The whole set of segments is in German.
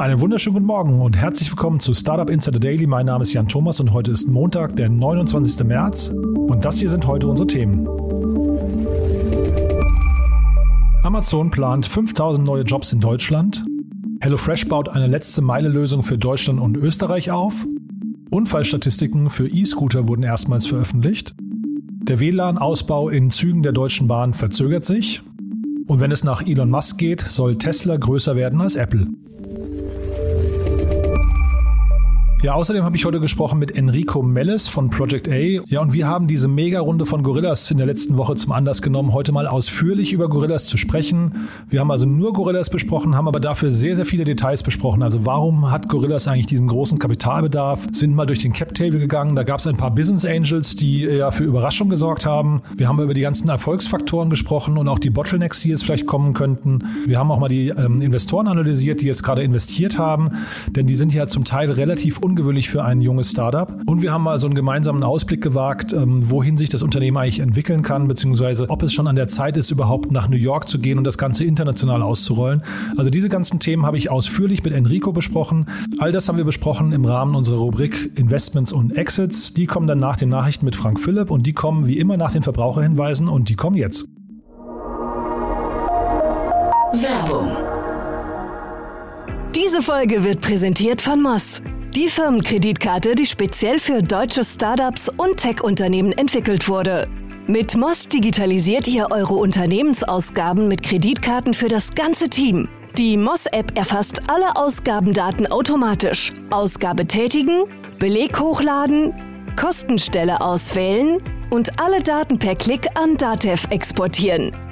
Einen wunderschönen guten Morgen und herzlich willkommen zu Startup Insider Daily. Mein Name ist Jan Thomas und heute ist Montag, der 29. März. Und das hier sind heute unsere Themen. Amazon plant 5000 neue Jobs in Deutschland. HelloFresh baut eine letzte Meile-Lösung für Deutschland und Österreich auf. Unfallstatistiken für E-Scooter wurden erstmals veröffentlicht. Der WLAN-Ausbau in Zügen der Deutschen Bahn verzögert sich. Und wenn es nach Elon Musk geht, soll Tesla größer werden als Apple. Ja, außerdem habe ich heute gesprochen mit Enrico Melles von Project A. Ja, und wir haben diese Mega-Runde von Gorillas in der letzten Woche zum Anlass genommen, heute mal ausführlich über Gorillas zu sprechen. Wir haben also nur Gorillas besprochen, haben aber dafür sehr, sehr viele Details besprochen. Also warum hat Gorillas eigentlich diesen großen Kapitalbedarf? Sind mal durch den Cap-Table gegangen. Da gab es ein paar Business Angels, die ja für Überraschung gesorgt haben. Wir haben über die ganzen Erfolgsfaktoren gesprochen und auch die Bottlenecks, die jetzt vielleicht kommen könnten. Wir haben auch mal die ähm, Investoren analysiert, die jetzt gerade investiert haben, denn die sind ja zum Teil relativ ungewöhnlich für ein junges Startup. Und wir haben mal so einen gemeinsamen Ausblick gewagt, ähm, wohin sich das Unternehmen eigentlich entwickeln kann, beziehungsweise ob es schon an der Zeit ist, überhaupt nach New York zu gehen und das Ganze international auszurollen. Also diese ganzen Themen habe ich ausführlich mit Enrico besprochen. All das haben wir besprochen im Rahmen unserer Rubrik Investments und Exits. Die kommen dann nach den Nachrichten mit Frank Philipp und die kommen wie immer nach den Verbraucherhinweisen und die kommen jetzt. Werbung. Diese Folge wird präsentiert von Moss. Die Firmenkreditkarte, die speziell für deutsche Startups und Tech-Unternehmen entwickelt wurde. Mit Moss digitalisiert ihr eure Unternehmensausgaben mit Kreditkarten für das ganze Team. Die Moss-App erfasst alle Ausgabendaten automatisch. Ausgabe tätigen, Beleg hochladen, Kostenstelle auswählen und alle Daten per Klick an Datev exportieren.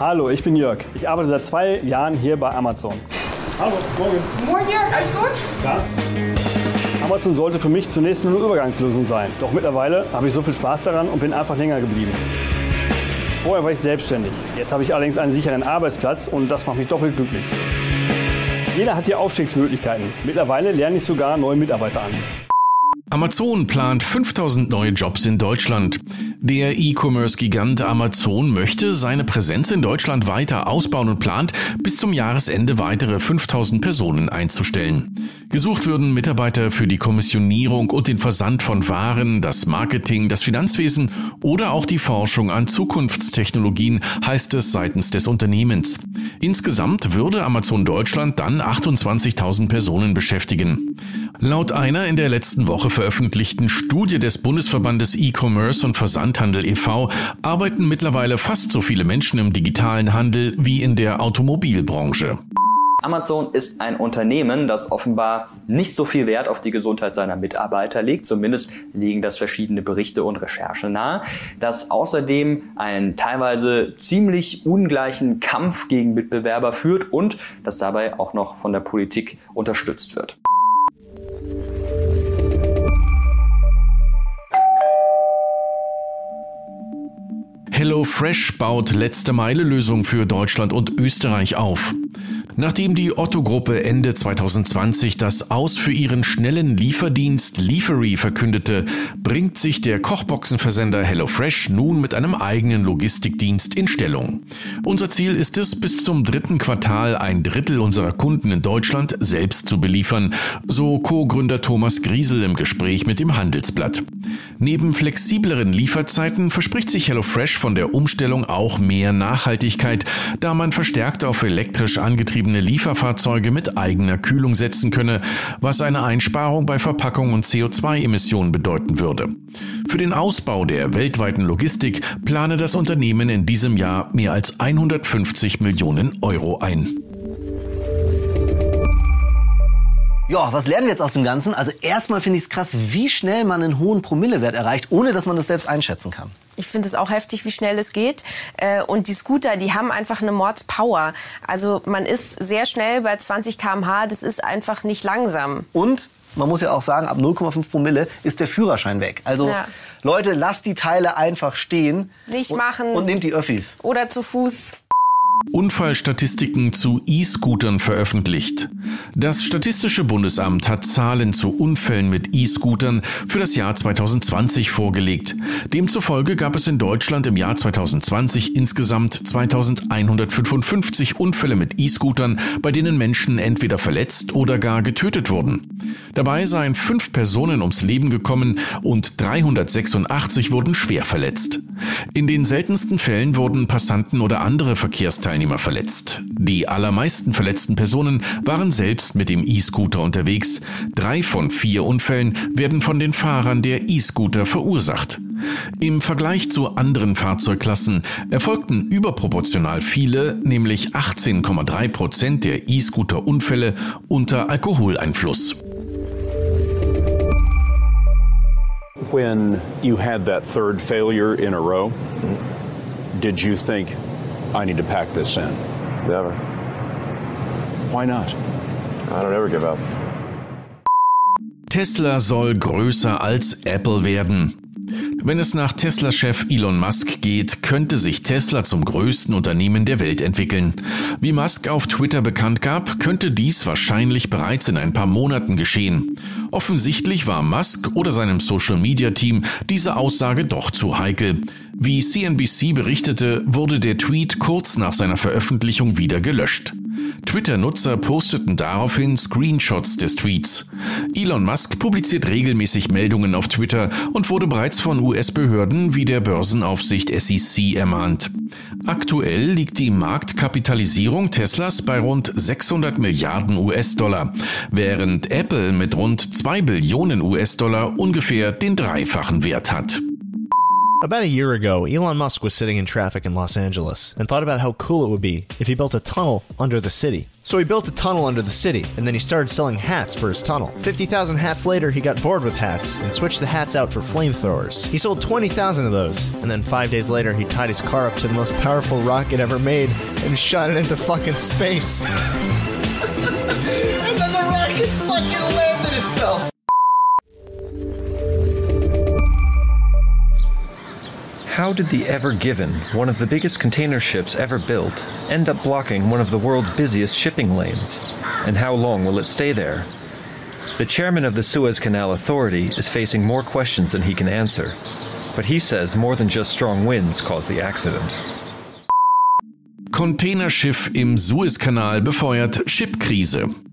Hallo, ich bin Jörg. Ich arbeite seit zwei Jahren hier bei Amazon. Hallo, morgen. Moin Jörg, alles gut? Ja. Amazon sollte für mich zunächst nur eine Übergangslösung sein. Doch mittlerweile habe ich so viel Spaß daran und bin einfach länger geblieben. Vorher war ich selbstständig. Jetzt habe ich allerdings einen sicheren Arbeitsplatz und das macht mich doppelt glücklich. Jeder hat hier Aufstiegsmöglichkeiten. Mittlerweile lerne ich sogar neue Mitarbeiter an. Amazon plant 5000 neue Jobs in Deutschland. Der E-Commerce-Gigant Amazon möchte seine Präsenz in Deutschland weiter ausbauen und plant, bis zum Jahresende weitere 5000 Personen einzustellen. Gesucht würden Mitarbeiter für die Kommissionierung und den Versand von Waren, das Marketing, das Finanzwesen oder auch die Forschung an Zukunftstechnologien, heißt es seitens des Unternehmens. Insgesamt würde Amazon Deutschland dann 28.000 Personen beschäftigen. Laut einer in der letzten Woche veröffentlichten Studie des Bundesverbandes E-Commerce und Versandhandel e.V. arbeiten mittlerweile fast so viele Menschen im digitalen Handel wie in der Automobilbranche. Amazon ist ein Unternehmen, das offenbar nicht so viel Wert auf die Gesundheit seiner Mitarbeiter legt. Zumindest legen das verschiedene Berichte und Recherchen nahe. Das außerdem einen teilweise ziemlich ungleichen Kampf gegen Mitbewerber führt und das dabei auch noch von der Politik unterstützt wird. HelloFresh baut letzte Meile Lösung für Deutschland und Österreich auf. Nachdem die Otto-Gruppe Ende 2020 das Aus für ihren schnellen Lieferdienst Liefery verkündete, bringt sich der Kochboxenversender HelloFresh nun mit einem eigenen Logistikdienst in Stellung. Unser Ziel ist es, bis zum dritten Quartal ein Drittel unserer Kunden in Deutschland selbst zu beliefern, so Co-Gründer Thomas Griesel im Gespräch mit dem Handelsblatt. Neben flexibleren Lieferzeiten verspricht sich HelloFresh von der Umstellung auch mehr Nachhaltigkeit, da man verstärkt auf elektrisch angetriebene Lieferfahrzeuge mit eigener Kühlung setzen könne, was eine Einsparung bei Verpackung und CO2-Emissionen bedeuten würde. Für den Ausbau der weltweiten Logistik plane das Unternehmen in diesem Jahr mehr als 150 Millionen Euro ein. Ja, was lernen wir jetzt aus dem Ganzen? Also erstmal finde ich es krass, wie schnell man einen hohen Promillewert erreicht, ohne dass man das selbst einschätzen kann. Ich finde es auch heftig, wie schnell es geht. Äh, und die Scooter, die haben einfach eine Mordspower. Also man ist sehr schnell bei 20 km/h. Das ist einfach nicht langsam. Und man muss ja auch sagen, ab 0,5 Promille ist der Führerschein weg. Also ja. Leute, lasst die Teile einfach stehen. Nicht und, machen. Und nehmt die Öffis. Oder zu Fuß. Unfallstatistiken zu E-Scootern veröffentlicht. Das Statistische Bundesamt hat Zahlen zu Unfällen mit E-Scootern für das Jahr 2020 vorgelegt. Demzufolge gab es in Deutschland im Jahr 2020 insgesamt 2155 Unfälle mit E-Scootern, bei denen Menschen entweder verletzt oder gar getötet wurden. Dabei seien fünf Personen ums Leben gekommen und 386 wurden schwer verletzt. In den seltensten Fällen wurden Passanten oder andere Verkehrsteilnehmer Verkehrsteilnehmer verletzt. Die allermeisten verletzten Personen waren selbst mit dem E-Scooter unterwegs. Drei von vier Unfällen werden von den Fahrern der E-Scooter verursacht. Im Vergleich zu anderen Fahrzeugklassen erfolgten überproportional viele, nämlich 18,3 Prozent der E-Scooter-Unfälle unter Alkoholeinfluss. When you had that third failure in a row, did you think I need to pack this in? Never. Why not? I don't ever give up. Tesla soll größer als Apple werden. Wenn es nach Tesla-Chef Elon Musk geht, könnte sich Tesla zum größten Unternehmen der Welt entwickeln. Wie Musk auf Twitter bekannt gab, könnte dies wahrscheinlich bereits in ein paar Monaten geschehen. Offensichtlich war Musk oder seinem Social-Media-Team diese Aussage doch zu heikel. Wie CNBC berichtete, wurde der Tweet kurz nach seiner Veröffentlichung wieder gelöscht. Twitter-Nutzer posteten daraufhin Screenshots des Tweets. Elon Musk publiziert regelmäßig Meldungen auf Twitter und wurde bereits von US-Behörden wie der Börsenaufsicht SEC ermahnt. Aktuell liegt die Marktkapitalisierung Teslas bei rund 600 Milliarden US-Dollar, während Apple mit rund 2 Billionen US-Dollar ungefähr den dreifachen Wert hat. About a year ago, Elon Musk was sitting in traffic in Los Angeles and thought about how cool it would be if he built a tunnel under the city. So he built a tunnel under the city, and then he started selling hats for his tunnel. 50,000 hats later, he got bored with hats and switched the hats out for flamethrowers. He sold 20,000 of those, and then five days later, he tied his car up to the most powerful rocket ever made and shot it into fucking space. How did the Ever Given, one of the biggest container ships ever built, end up blocking one of the world's busiest shipping lanes? And how long will it stay there? The chairman of the Suez Canal Authority is facing more questions than he can answer. But he says more than just strong winds caused the accident. Containerschiff im Suezkanal befeuert Chipkrise.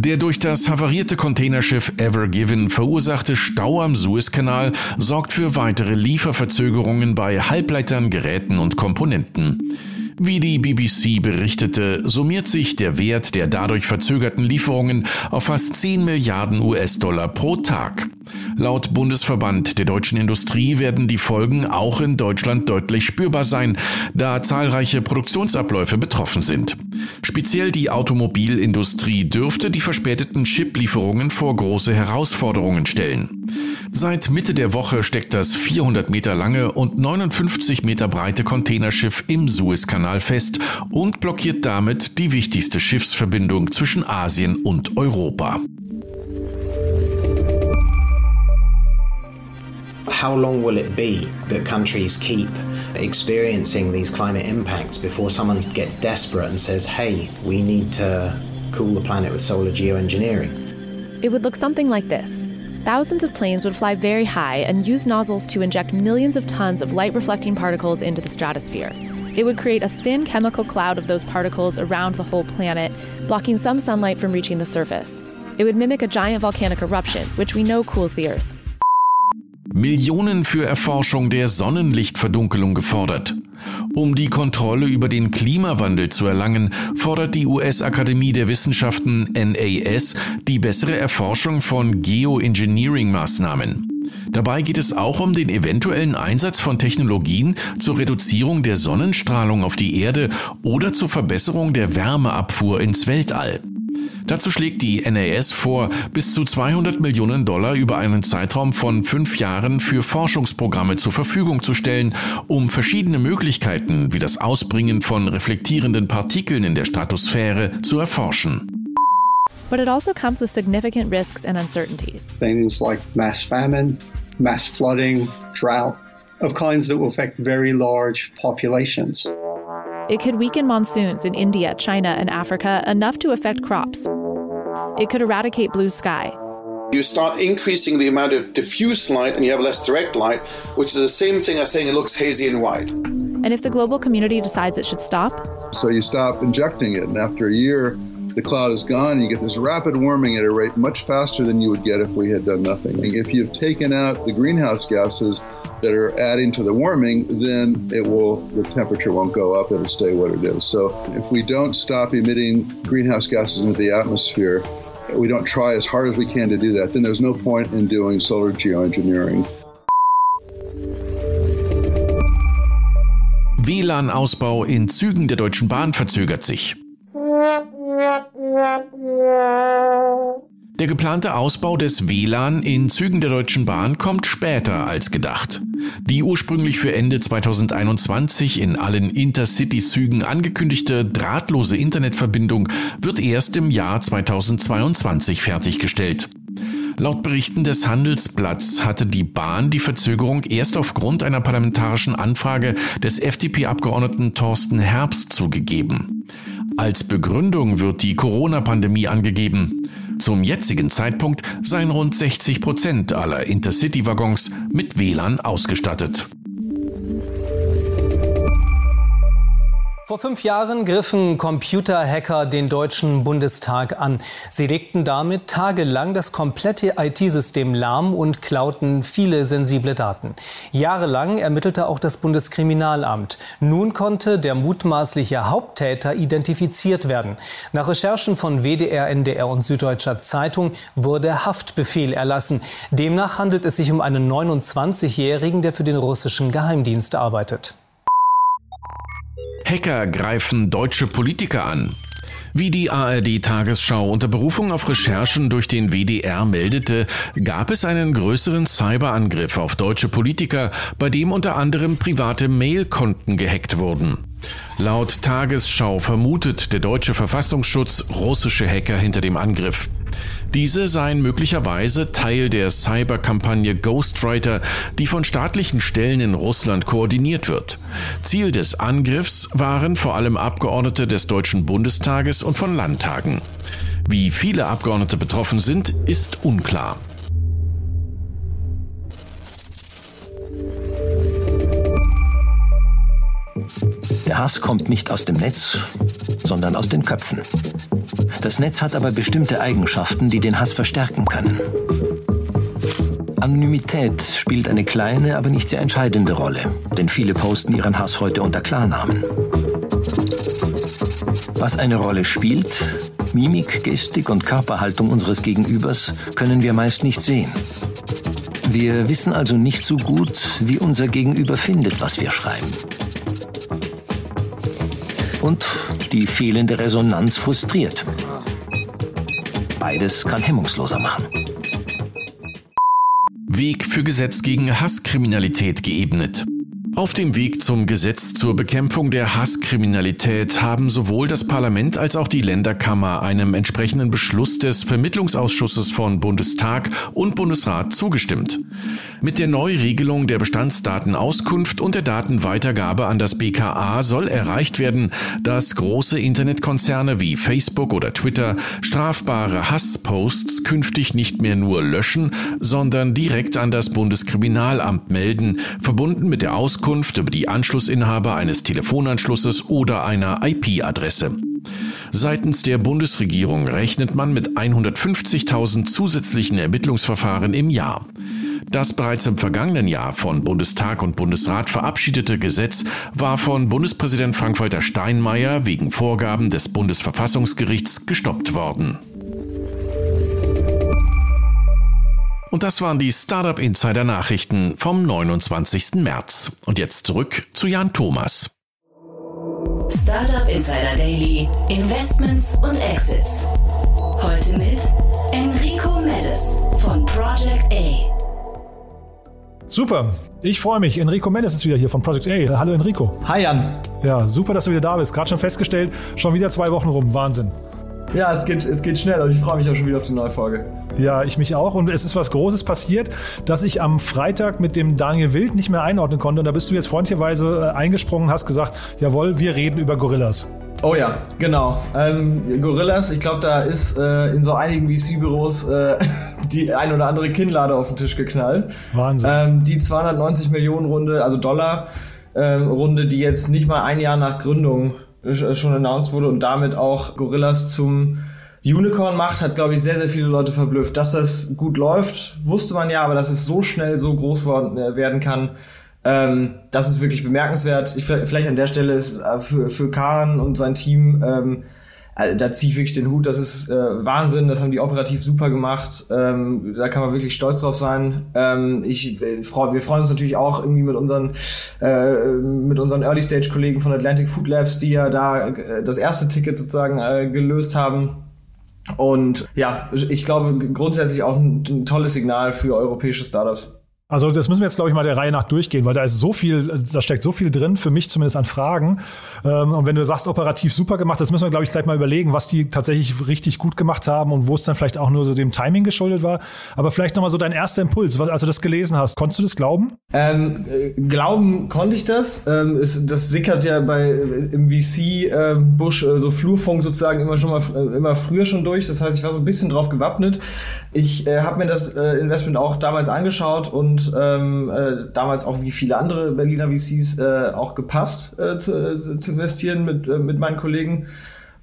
Der durch das havarierte Containerschiff Ever Given verursachte Stau am Suezkanal sorgt für weitere Lieferverzögerungen bei Halbleitern, Geräten und Komponenten. Wie die BBC berichtete, summiert sich der Wert der dadurch verzögerten Lieferungen auf fast 10 Milliarden US-Dollar pro Tag. Laut Bundesverband der deutschen Industrie werden die Folgen auch in Deutschland deutlich spürbar sein, da zahlreiche Produktionsabläufe betroffen sind. Speziell die Automobilindustrie dürfte die verspäteten Chip-Lieferungen vor große Herausforderungen stellen. Seit Mitte der Woche steckt das 400 Meter lange und 59 Meter breite Containerschiff im Suezkanal fest und blockiert damit die wichtigste Schiffsverbindung zwischen Asien und Europa. How long will it be that countries keep experiencing these climate impacts before someone gets desperate and says, hey, we need to cool the planet with solar geoengineering? It would look something like this. Thousands of planes would fly very high and use nozzles to inject millions of tons of light reflecting particles into the stratosphere. It would create a thin chemical cloud of those particles around the whole planet, blocking some sunlight from reaching the surface. It would mimic a giant volcanic eruption, which we know cools the Earth. Millionen für Erforschung der Sonnenlichtverdunkelung gefordert. Um die Kontrolle über den Klimawandel zu erlangen, fordert die US-Akademie der Wissenschaften NAS die bessere Erforschung von Geoengineering-Maßnahmen. Dabei geht es auch um den eventuellen Einsatz von Technologien zur Reduzierung der Sonnenstrahlung auf die Erde oder zur Verbesserung der Wärmeabfuhr ins Weltall. Dazu schlägt die NAS vor, bis zu 200 Millionen Dollar über einen Zeitraum von fünf Jahren für Forschungsprogramme zur Verfügung zu stellen, um verschiedene Möglichkeiten wie das Ausbringen von reflektierenden Partikeln in der Stratosphäre zu erforschen. But it also comes with significant risks and uncertainties. Things like mass famine, mass flooding, drought, of kinds that will affect very large populations. It could weaken monsoons in India, China, and Africa enough to affect crops. It could eradicate blue sky. You start increasing the amount of diffuse light and you have less direct light, which is the same thing as saying it looks hazy and white. And if the global community decides it should stop? So you stop injecting it, and after a year, the cloud is gone, you get this rapid warming at a rate much faster than you would get if we had done nothing. If you've taken out the greenhouse gases that are adding to the warming, then it will the temperature won't go up; it'll stay what it is. So if we don't stop emitting greenhouse gases into the atmosphere, we don't try as hard as we can to do that, then there's no point in doing solar geoengineering. WLAN-Ausbau in Zügen der Deutschen Bahn verzögert sich. Der geplante Ausbau des WLAN in Zügen der Deutschen Bahn kommt später als gedacht. Die ursprünglich für Ende 2021 in allen Intercity-Zügen angekündigte drahtlose Internetverbindung wird erst im Jahr 2022 fertiggestellt. Laut Berichten des Handelsblatts hatte die Bahn die Verzögerung erst aufgrund einer parlamentarischen Anfrage des FDP-Abgeordneten Thorsten Herbst zugegeben. Als Begründung wird die Corona-Pandemie angegeben. Zum jetzigen Zeitpunkt seien rund 60 Prozent aller Intercity-Waggons mit WLAN ausgestattet. Vor fünf Jahren griffen Computerhacker den Deutschen Bundestag an. Sie legten damit tagelang das komplette IT-System lahm und klauten viele sensible Daten. Jahrelang ermittelte auch das Bundeskriminalamt. Nun konnte der mutmaßliche Haupttäter identifiziert werden. Nach Recherchen von WDR, NDR und Süddeutscher Zeitung wurde Haftbefehl erlassen. Demnach handelt es sich um einen 29-Jährigen, der für den russischen Geheimdienst arbeitet. Hacker greifen deutsche Politiker an. Wie die ARD-Tagesschau unter Berufung auf Recherchen durch den WDR meldete, gab es einen größeren Cyberangriff auf deutsche Politiker, bei dem unter anderem private Mailkonten gehackt wurden. Laut Tagesschau vermutet der deutsche Verfassungsschutz russische Hacker hinter dem Angriff. Diese seien möglicherweise Teil der Cyberkampagne Ghostwriter, die von staatlichen Stellen in Russland koordiniert wird. Ziel des Angriffs waren vor allem Abgeordnete des Deutschen Bundestages und von Landtagen. Wie viele Abgeordnete betroffen sind, ist unklar. Der Hass kommt nicht aus dem Netz, sondern aus den Köpfen. Das Netz hat aber bestimmte Eigenschaften, die den Hass verstärken können. Anonymität spielt eine kleine, aber nicht sehr entscheidende Rolle, denn viele posten ihren Hass heute unter Klarnamen. Was eine Rolle spielt, Mimik, Gestik und Körperhaltung unseres Gegenübers können wir meist nicht sehen. Wir wissen also nicht so gut, wie unser Gegenüber findet, was wir schreiben und die fehlende Resonanz frustriert. Beides kann hemmungsloser machen. Weg für Gesetz gegen Hasskriminalität geebnet. Auf dem Weg zum Gesetz zur Bekämpfung der Hasskriminalität haben sowohl das Parlament als auch die Länderkammer einem entsprechenden Beschluss des Vermittlungsausschusses von Bundestag und Bundesrat zugestimmt. Mit der Neuregelung der Bestandsdatenauskunft und der Datenweitergabe an das BKA soll erreicht werden, dass große Internetkonzerne wie Facebook oder Twitter strafbare Hassposts künftig nicht mehr nur löschen, sondern direkt an das Bundeskriminalamt melden, verbunden mit der Auskunft über die Anschlussinhaber eines Telefonanschlusses oder einer IP-Adresse. Seitens der Bundesregierung rechnet man mit 150.000 zusätzlichen Ermittlungsverfahren im Jahr. Das bereits im vergangenen Jahr von Bundestag und Bundesrat verabschiedete Gesetz war von Bundespräsident Frank-Walter Steinmeier wegen Vorgaben des Bundesverfassungsgerichts gestoppt worden. Und das waren die Startup Insider Nachrichten vom 29. März. Und jetzt zurück zu Jan Thomas. Startup Insider Daily, Investments und Exits. Heute mit Enrico Mellis von Project A. Super. Ich freue mich. Enrico Mendes ist wieder hier von Project A. Hallo Enrico. Hi Jan. Ja, super, dass du wieder da bist. Gerade schon festgestellt, schon wieder zwei Wochen rum. Wahnsinn. Ja, es geht, es geht schnell und ich freue mich auch schon wieder auf die neue Folge. Ja, ich mich auch. Und es ist was Großes passiert, dass ich am Freitag mit dem Daniel Wild nicht mehr einordnen konnte. Und da bist du jetzt freundlicherweise äh, eingesprungen und hast gesagt, jawohl, wir reden über Gorillas. Oh ja, genau. Ähm, Gorillas, ich glaube, da ist äh, in so einigen VC-Büros äh, die ein oder andere Kinnlade auf den Tisch geknallt. Wahnsinn. Ähm, die 290 Millionen Runde, also Dollar ähm, Runde, die jetzt nicht mal ein Jahr nach Gründung schon announced wurde und damit auch Gorillas zum Unicorn macht, hat, glaube ich, sehr, sehr viele Leute verblüfft. Dass das gut läuft, wusste man ja, aber dass es so schnell so groß äh, werden kann, ähm, das ist wirklich bemerkenswert. Ich, vielleicht an der Stelle ist äh, für, für Kahn und sein Team, ähm, äh, da ziehe ich den Hut. Das ist äh, Wahnsinn. Das haben die operativ super gemacht. Ähm, da kann man wirklich stolz drauf sein. Ähm, ich, äh, freu, wir freuen uns natürlich auch irgendwie mit unseren, äh, mit unseren Early Stage Kollegen von Atlantic Food Labs, die ja da äh, das erste Ticket sozusagen äh, gelöst haben. Und ja, ich glaube grundsätzlich auch ein, ein tolles Signal für europäische Startups. Also das müssen wir jetzt, glaube ich, mal der Reihe nach durchgehen, weil da ist so viel, da steckt so viel drin, für mich zumindest an Fragen. Ähm, und wenn du sagst, operativ super gemacht, das müssen wir, glaube ich, gleich mal überlegen, was die tatsächlich richtig gut gemacht haben und wo es dann vielleicht auch nur so dem Timing geschuldet war. Aber vielleicht nochmal so dein erster Impuls, was, als du das gelesen hast. Konntest du das glauben? Ähm, äh, glauben konnte ich das. Ähm, ist, das sickert ja bei im VC-Busch äh, so Flurfunk sozusagen immer schon mal äh, immer früher schon durch. Das heißt, ich war so ein bisschen drauf gewappnet. Ich äh, habe mir das äh, Investment auch damals angeschaut und ähm, äh, damals auch wie viele andere Berliner VCs äh, auch gepasst äh, zu, äh, zu investieren mit, äh, mit meinen Kollegen.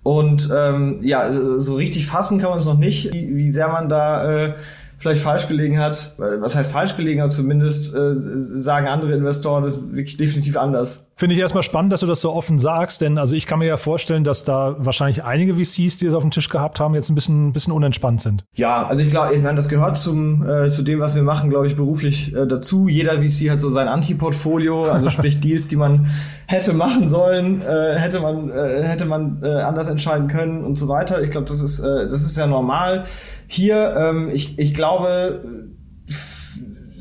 Und ähm, ja, so richtig fassen kann man es noch nicht, wie, wie sehr man da äh, vielleicht falsch gelegen hat. Was heißt falsch gelegen, aber zumindest äh, sagen andere Investoren das ist wirklich definitiv anders. Finde ich erstmal spannend, dass du das so offen sagst, denn also ich kann mir ja vorstellen, dass da wahrscheinlich einige VCs, die das auf dem Tisch gehabt haben, jetzt ein bisschen, ein bisschen unentspannt sind. Ja, also ich glaube, ich meine, das gehört zum, äh, zu dem, was wir machen, glaube ich, beruflich äh, dazu. Jeder VC hat so sein Anti-Portfolio, also sprich Deals, die man hätte machen sollen, äh, hätte man, äh, hätte man äh, anders entscheiden können und so weiter. Ich glaube, das ist, äh, das ist ja normal. Hier, ähm, ich, ich glaube,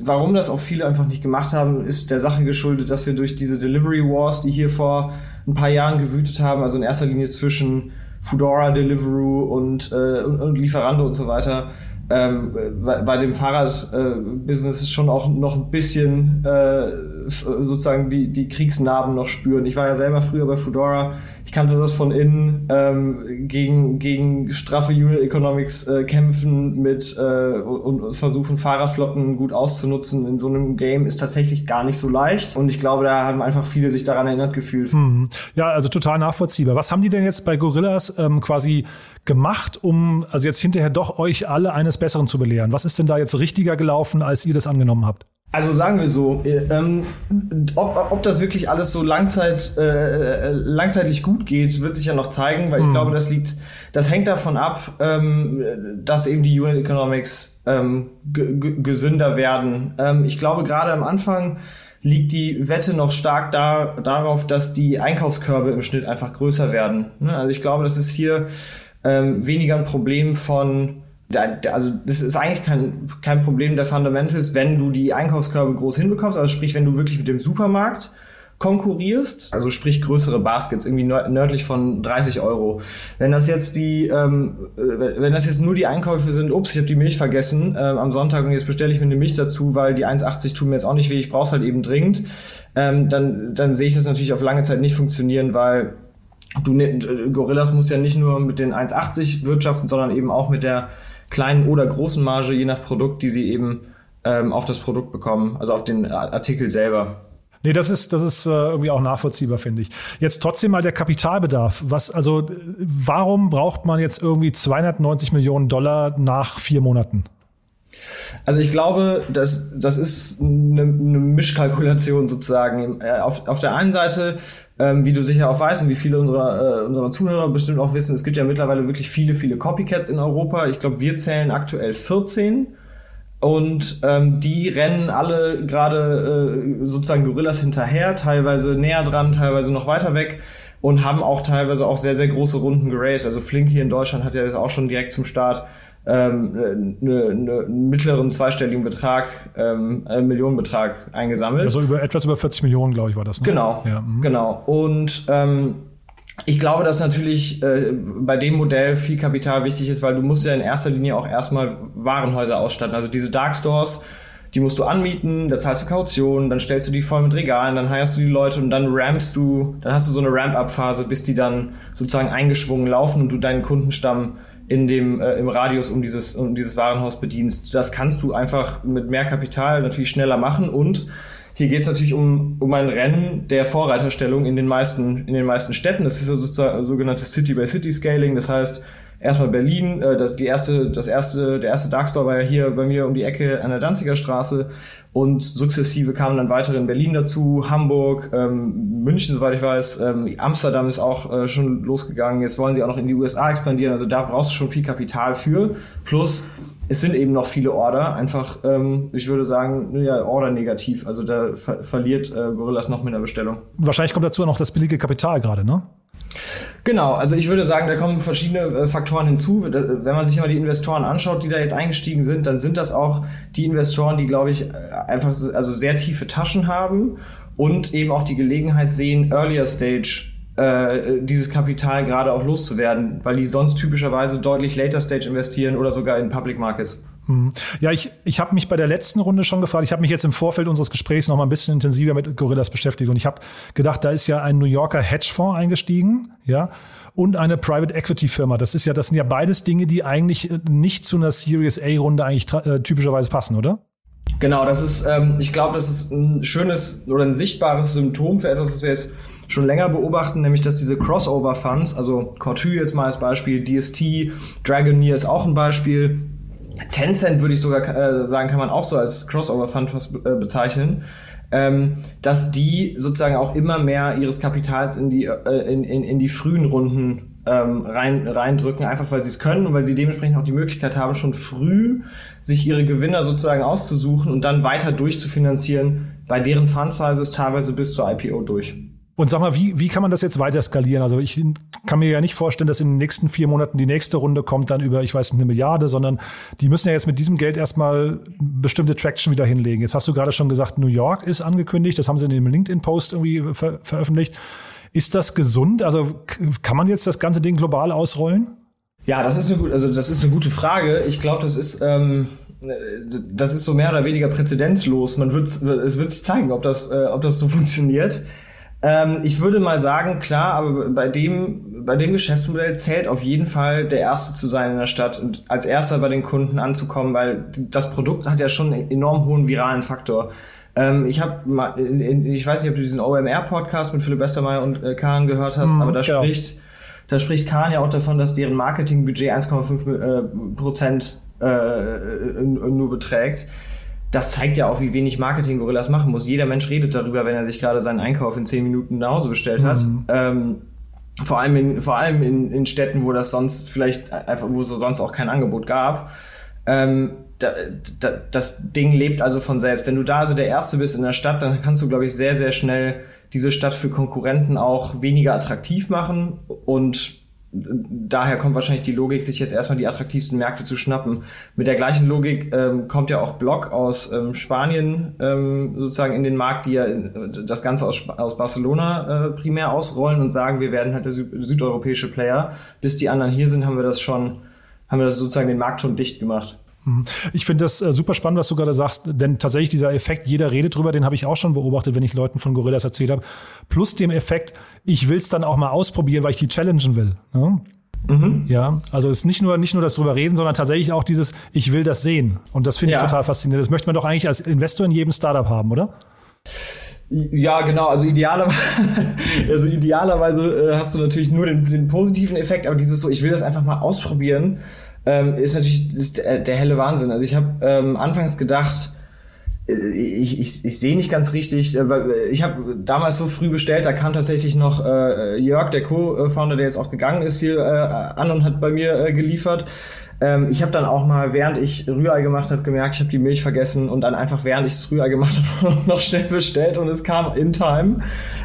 warum das auch viele einfach nicht gemacht haben, ist der Sache geschuldet, dass wir durch diese Delivery Wars, die hier vor ein paar Jahren gewütet haben, also in erster Linie zwischen Foodora, Deliveroo und, äh, und, und Lieferando und so weiter, ähm, bei, dem Fahrradbusiness äh, schon auch noch ein bisschen äh, sozusagen die, die Kriegsnarben noch spüren. Ich war ja selber früher bei Foodora, ich kannte das von innen, ähm, gegen, gegen straffe Unit Economics äh, kämpfen mit äh, und versuchen Fahrerflotten gut auszunutzen in so einem Game ist tatsächlich gar nicht so leicht. Und ich glaube, da haben einfach viele sich daran erinnert gefühlt. Hm. Ja, also total nachvollziehbar. Was haben die denn jetzt bei Gorillas ähm, quasi gemacht, um also jetzt hinterher doch euch alle eines Besseren zu belehren? Was ist denn da jetzt richtiger gelaufen, als ihr das angenommen habt? Also sagen wir so, ähm, ob, ob das wirklich alles so langzeit, äh, langzeitlich gut geht, wird sich ja noch zeigen, weil ich mhm. glaube, das liegt, das hängt davon ab, ähm, dass eben die Unit Economics ähm, gesünder werden. Ähm, ich glaube, gerade am Anfang liegt die Wette noch stark da, darauf, dass die Einkaufskörbe im Schnitt einfach größer werden. Ne? Also ich glaube, das ist hier ähm, weniger ein Problem von also das ist eigentlich kein, kein Problem der Fundamentals, wenn du die Einkaufskörbe groß hinbekommst, also sprich, wenn du wirklich mit dem Supermarkt konkurrierst, also sprich größere Baskets, irgendwie nördlich von 30 Euro. Wenn das jetzt die, ähm, wenn das jetzt nur die Einkäufe sind, ups, ich habe die Milch vergessen ähm, am Sonntag und jetzt bestelle ich mir eine Milch dazu, weil die 1,80 tun mir jetzt auch nicht weh, ich brauche halt eben dringend, ähm, dann, dann sehe ich das natürlich auf lange Zeit nicht funktionieren, weil du ne, Gorillas muss ja nicht nur mit den 1,80 wirtschaften, sondern eben auch mit der kleinen oder großen Marge, je nach Produkt, die sie eben ähm, auf das Produkt bekommen, also auf den Artikel selber. Nee, das ist, das ist äh, irgendwie auch nachvollziehbar, finde ich. Jetzt trotzdem mal der Kapitalbedarf. Was, also, warum braucht man jetzt irgendwie 290 Millionen Dollar nach vier Monaten? Also ich glaube, das, das ist eine, eine Mischkalkulation sozusagen. Äh, auf, auf der einen Seite, ähm, wie du sicher auch weißt und wie viele unserer, äh, unserer Zuhörer bestimmt auch wissen, es gibt ja mittlerweile wirklich viele, viele Copycats in Europa. Ich glaube, wir zählen aktuell 14. Und ähm, die rennen alle gerade äh, sozusagen Gorillas hinterher, teilweise näher dran, teilweise noch weiter weg und haben auch teilweise auch sehr, sehr große Runden geraced. Also Flink hier in Deutschland hat ja das auch schon direkt zum Start ähm, ne, ne, einen mittleren zweistelligen Betrag, ähm, einen Millionenbetrag eingesammelt. Also über etwas über 40 Millionen, glaube ich, war das. Ne? Genau, ja, mhm. genau. Und ähm, ich glaube, dass natürlich äh, bei dem Modell viel Kapital wichtig ist, weil du musst ja in erster Linie auch erstmal Warenhäuser ausstatten. Also diese Dark Stores, die musst du anmieten, da zahlst du Kaution, dann stellst du die voll mit Regalen, dann heierst du die Leute und dann rampst du, dann hast du so eine Ramp-up-Phase, bis die dann sozusagen eingeschwungen laufen und du deinen Kundenstamm in dem äh, im Radius um dieses um dieses Warenhaus bedienst. Das kannst du einfach mit mehr Kapital natürlich schneller machen und hier geht es natürlich um, um ein Rennen der Vorreiterstellung in den meisten in den meisten Städten. Das ist ja sozusagen sogenanntes City by City Scaling. Das heißt erstmal Berlin, äh, die erste, das erste, der erste Darkstore war ja hier bei mir um die Ecke an der Danziger Straße und sukzessive kamen dann weitere in Berlin dazu, Hamburg, ähm, München, soweit ich weiß, ähm, Amsterdam ist auch äh, schon losgegangen. Jetzt wollen sie auch noch in die USA expandieren, also da brauchst du schon viel Kapital für. Plus es sind eben noch viele Order, einfach, ähm, ich würde sagen, ja, Order negativ. Also da ver verliert äh, Gorillas noch mit der Bestellung. Wahrscheinlich kommt dazu noch das billige Kapital gerade, ne? Genau, also ich würde sagen, da kommen verschiedene äh, Faktoren hinzu. Wenn man sich mal die Investoren anschaut, die da jetzt eingestiegen sind, dann sind das auch die Investoren, die, glaube ich, äh, einfach also sehr tiefe Taschen haben und eben auch die Gelegenheit sehen, Earlier Stage äh, dieses Kapital gerade auch loszuwerden, weil die sonst typischerweise deutlich later Stage investieren oder sogar in Public Markets. Mhm. Ja, ich, ich habe mich bei der letzten Runde schon gefragt, ich habe mich jetzt im Vorfeld unseres Gesprächs noch mal ein bisschen intensiver mit Gorillas beschäftigt und ich habe gedacht, da ist ja ein New Yorker Hedgefonds eingestiegen, ja, und eine Private Equity Firma. Das ist ja, das sind ja beides Dinge, die eigentlich äh, nicht zu einer Series A Runde eigentlich äh, typischerweise passen, oder? Genau, das ist, ähm, ich glaube, das ist ein schönes oder ein sichtbares Symptom für etwas, das wir jetzt schon länger beobachten, nämlich dass diese Crossover Funds, also Cortu jetzt mal als Beispiel, DST, Dragoneer ist auch ein Beispiel, Tencent würde ich sogar äh, sagen, kann man auch so als Crossover-Fund äh, bezeichnen, ähm, dass die sozusagen auch immer mehr ihres Kapitals in die, äh, in, in, in die frühen Runden ähm, rein, reindrücken, einfach weil sie es können und weil sie dementsprechend auch die Möglichkeit haben, schon früh sich ihre Gewinner sozusagen auszusuchen und dann weiter durchzufinanzieren, bei deren Fund-Sizes teilweise bis zur IPO durch. Und sag mal, wie, wie kann man das jetzt weiter skalieren? Also ich kann mir ja nicht vorstellen, dass in den nächsten vier Monaten die nächste Runde kommt dann über, ich weiß nicht, eine Milliarde, sondern die müssen ja jetzt mit diesem Geld erstmal bestimmte Traction wieder hinlegen. Jetzt hast du gerade schon gesagt, New York ist angekündigt, das haben sie in dem LinkedIn-Post irgendwie ver veröffentlicht. Ist das gesund? Also kann man jetzt das ganze Ding global ausrollen? Ja, das ist eine, gut, also das ist eine gute Frage. Ich glaube, das ist, ähm, das ist so mehr oder weniger präzedenzlos. Man wird, es wird sich zeigen, ob das, äh, ob das so funktioniert. Ähm, ich würde mal sagen, klar, aber bei dem, bei dem Geschäftsmodell zählt auf jeden Fall der Erste zu sein in der Stadt und als Erster bei den Kunden anzukommen, weil das Produkt hat ja schon einen enorm hohen viralen Faktor. Ähm, ich habe mal, ich weiß nicht, ob du diesen OMR-Podcast mit Philipp Westermeier und äh, Kahn gehört hast, mhm, aber da genau. spricht, da spricht Kahn ja auch davon, dass deren Marketingbudget 1,5 äh, Prozent äh, nur beträgt das zeigt ja auch, wie wenig Marketing Gorillas machen muss. Jeder Mensch redet darüber, wenn er sich gerade seinen Einkauf in zehn Minuten nach Hause bestellt hat. Mhm. Ähm, vor allem, in, vor allem in, in Städten, wo das sonst vielleicht einfach, wo es sonst auch kein Angebot gab. Ähm, da, da, das Ding lebt also von selbst. Wenn du da also der Erste bist in der Stadt, dann kannst du, glaube ich, sehr, sehr schnell diese Stadt für Konkurrenten auch weniger attraktiv machen und daher kommt wahrscheinlich die Logik, sich jetzt erstmal die attraktivsten Märkte zu schnappen. Mit der gleichen Logik ähm, kommt ja auch Block aus ähm, Spanien ähm, sozusagen in den Markt, die ja das Ganze aus, aus Barcelona äh, primär ausrollen und sagen, wir werden halt der Sü südeuropäische Player. Bis die anderen hier sind, haben wir das schon, haben wir das sozusagen den Markt schon dicht gemacht. Mhm. Ich finde das äh, super spannend, was du gerade sagst, denn tatsächlich dieser Effekt, jeder redet drüber, den habe ich auch schon beobachtet, wenn ich Leuten von Gorillas erzählt habe. Plus dem Effekt, ich will es dann auch mal ausprobieren, weil ich die challengen will. Ne? Mhm. Ja, also es ist nicht nur, nicht nur das drüber reden, sondern tatsächlich auch dieses, ich will das sehen. Und das finde ich ja. total faszinierend. Das möchte man doch eigentlich als Investor in jedem Startup haben, oder? Ja, genau. Also idealerweise, also idealerweise äh, hast du natürlich nur den, den positiven Effekt, aber dieses so, ich will das einfach mal ausprobieren ähm, ist natürlich ist der, der, helle Wahnsinn. Also ich habe ähm, anfangs gedacht, äh, ich, ich, ich sehe nicht ganz richtig. Äh, ich habe damals so früh bestellt, da kam tatsächlich noch äh, Jörg, der Co-Founder, der jetzt auch gegangen ist, hier äh, an und hat bei mir äh, geliefert. Ähm, ich habe dann auch mal, während ich Rührei gemacht habe, gemerkt, ich habe die Milch vergessen und dann einfach, während ich das Rührei gemacht habe, noch schnell bestellt und es kam in time.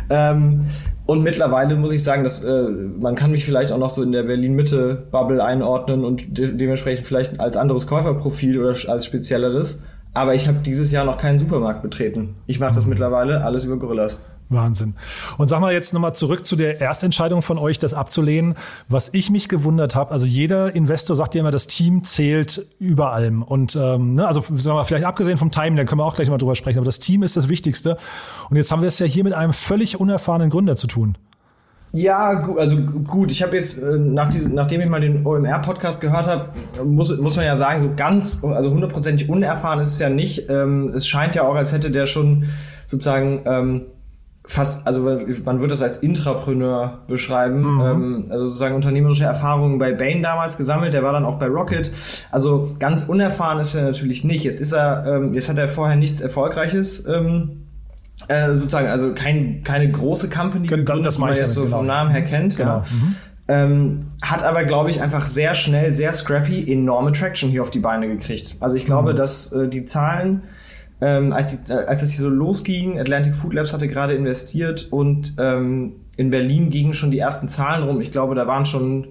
Ähm, Und mittlerweile muss ich sagen, dass äh, man kann mich vielleicht auch noch so in der Berlin-Mitte-Bubble einordnen und de dementsprechend vielleicht als anderes Käuferprofil oder als spezielleres. Aber ich habe dieses Jahr noch keinen Supermarkt betreten. Ich mache das mittlerweile alles über Gorillas. Wahnsinn. Und sag mal jetzt nochmal zurück zu der Erstentscheidung von euch, das abzulehnen. Was ich mich gewundert habe, also jeder Investor sagt ja immer, das Team zählt über allem. Und ähm, ne, also sagen wir, vielleicht abgesehen vom Timing, da können wir auch gleich mal drüber sprechen, aber das Team ist das Wichtigste. Und jetzt haben wir es ja hier mit einem völlig unerfahrenen Gründer zu tun. Ja, also gut, ich habe jetzt, äh, nach diesem, nachdem ich mal den OMR-Podcast gehört habe, muss, muss man ja sagen, so ganz, also hundertprozentig unerfahren ist es ja nicht. Ähm, es scheint ja auch, als hätte der schon sozusagen ähm, fast, also man würde das als Intrapreneur beschreiben, mhm. ähm, also sozusagen unternehmerische Erfahrungen bei Bain damals gesammelt, der war dann auch bei Rocket. Also ganz unerfahren ist er natürlich nicht. Jetzt ist er, ähm, jetzt hat er vorher nichts Erfolgreiches. Ähm, äh, sozusagen, also kein, keine große Company, gegründet, das die man jetzt so genau. vom Namen her kennt. Genau. Ja. Mhm. Ähm, hat aber, glaube ich, einfach sehr schnell, sehr scrappy, enorme Traction hier auf die Beine gekriegt. Also ich glaube, mhm. dass äh, die Zahlen ähm, als, die, äh, als es hier so losging, Atlantic Food Labs hatte gerade investiert und ähm, in Berlin gingen schon die ersten Zahlen rum. Ich glaube, da waren schon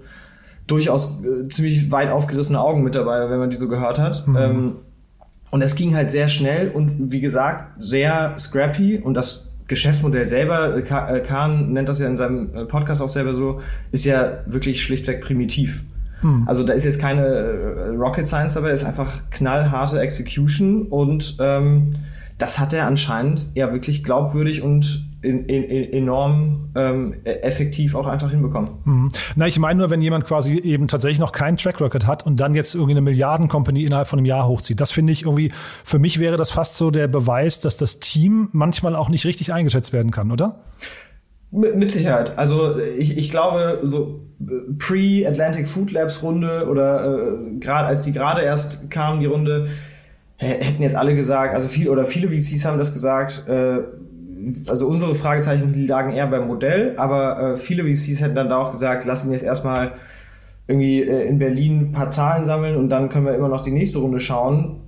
durchaus äh, ziemlich weit aufgerissene Augen mit dabei, wenn man die so gehört hat. Mhm. Ähm, und es ging halt sehr schnell und wie gesagt, sehr scrappy und das Geschäftsmodell selber, äh, äh, Kahn nennt das ja in seinem Podcast auch selber so, ist ja wirklich schlichtweg primitiv. Hm. Also da ist jetzt keine äh, Rocket Science dabei, ist einfach knallharte Execution und ähm, das hat er anscheinend ja wirklich glaubwürdig und in, in, in enorm ähm, e-, effektiv auch einfach hinbekommen. Mhm. Na, ich meine nur, wenn jemand quasi eben tatsächlich noch keinen Track Record hat und dann jetzt irgendwie eine Milliarden-Company innerhalb von einem Jahr hochzieht. Das finde ich irgendwie, für mich wäre das fast so der Beweis, dass das Team manchmal auch nicht richtig eingeschätzt werden kann, oder? Mit Sicherheit. Also ich, ich glaube, so pre-Atlantic Food Labs Runde oder äh, gerade als die gerade erst kam, die Runde, hätten jetzt alle gesagt, also viel oder viele VCs haben das gesagt, äh, also unsere Fragezeichen lagen eher beim Modell, aber äh, viele VCs hätten dann da auch gesagt, lass ihn jetzt erstmal irgendwie äh, in Berlin ein paar Zahlen sammeln und dann können wir immer noch die nächste Runde schauen.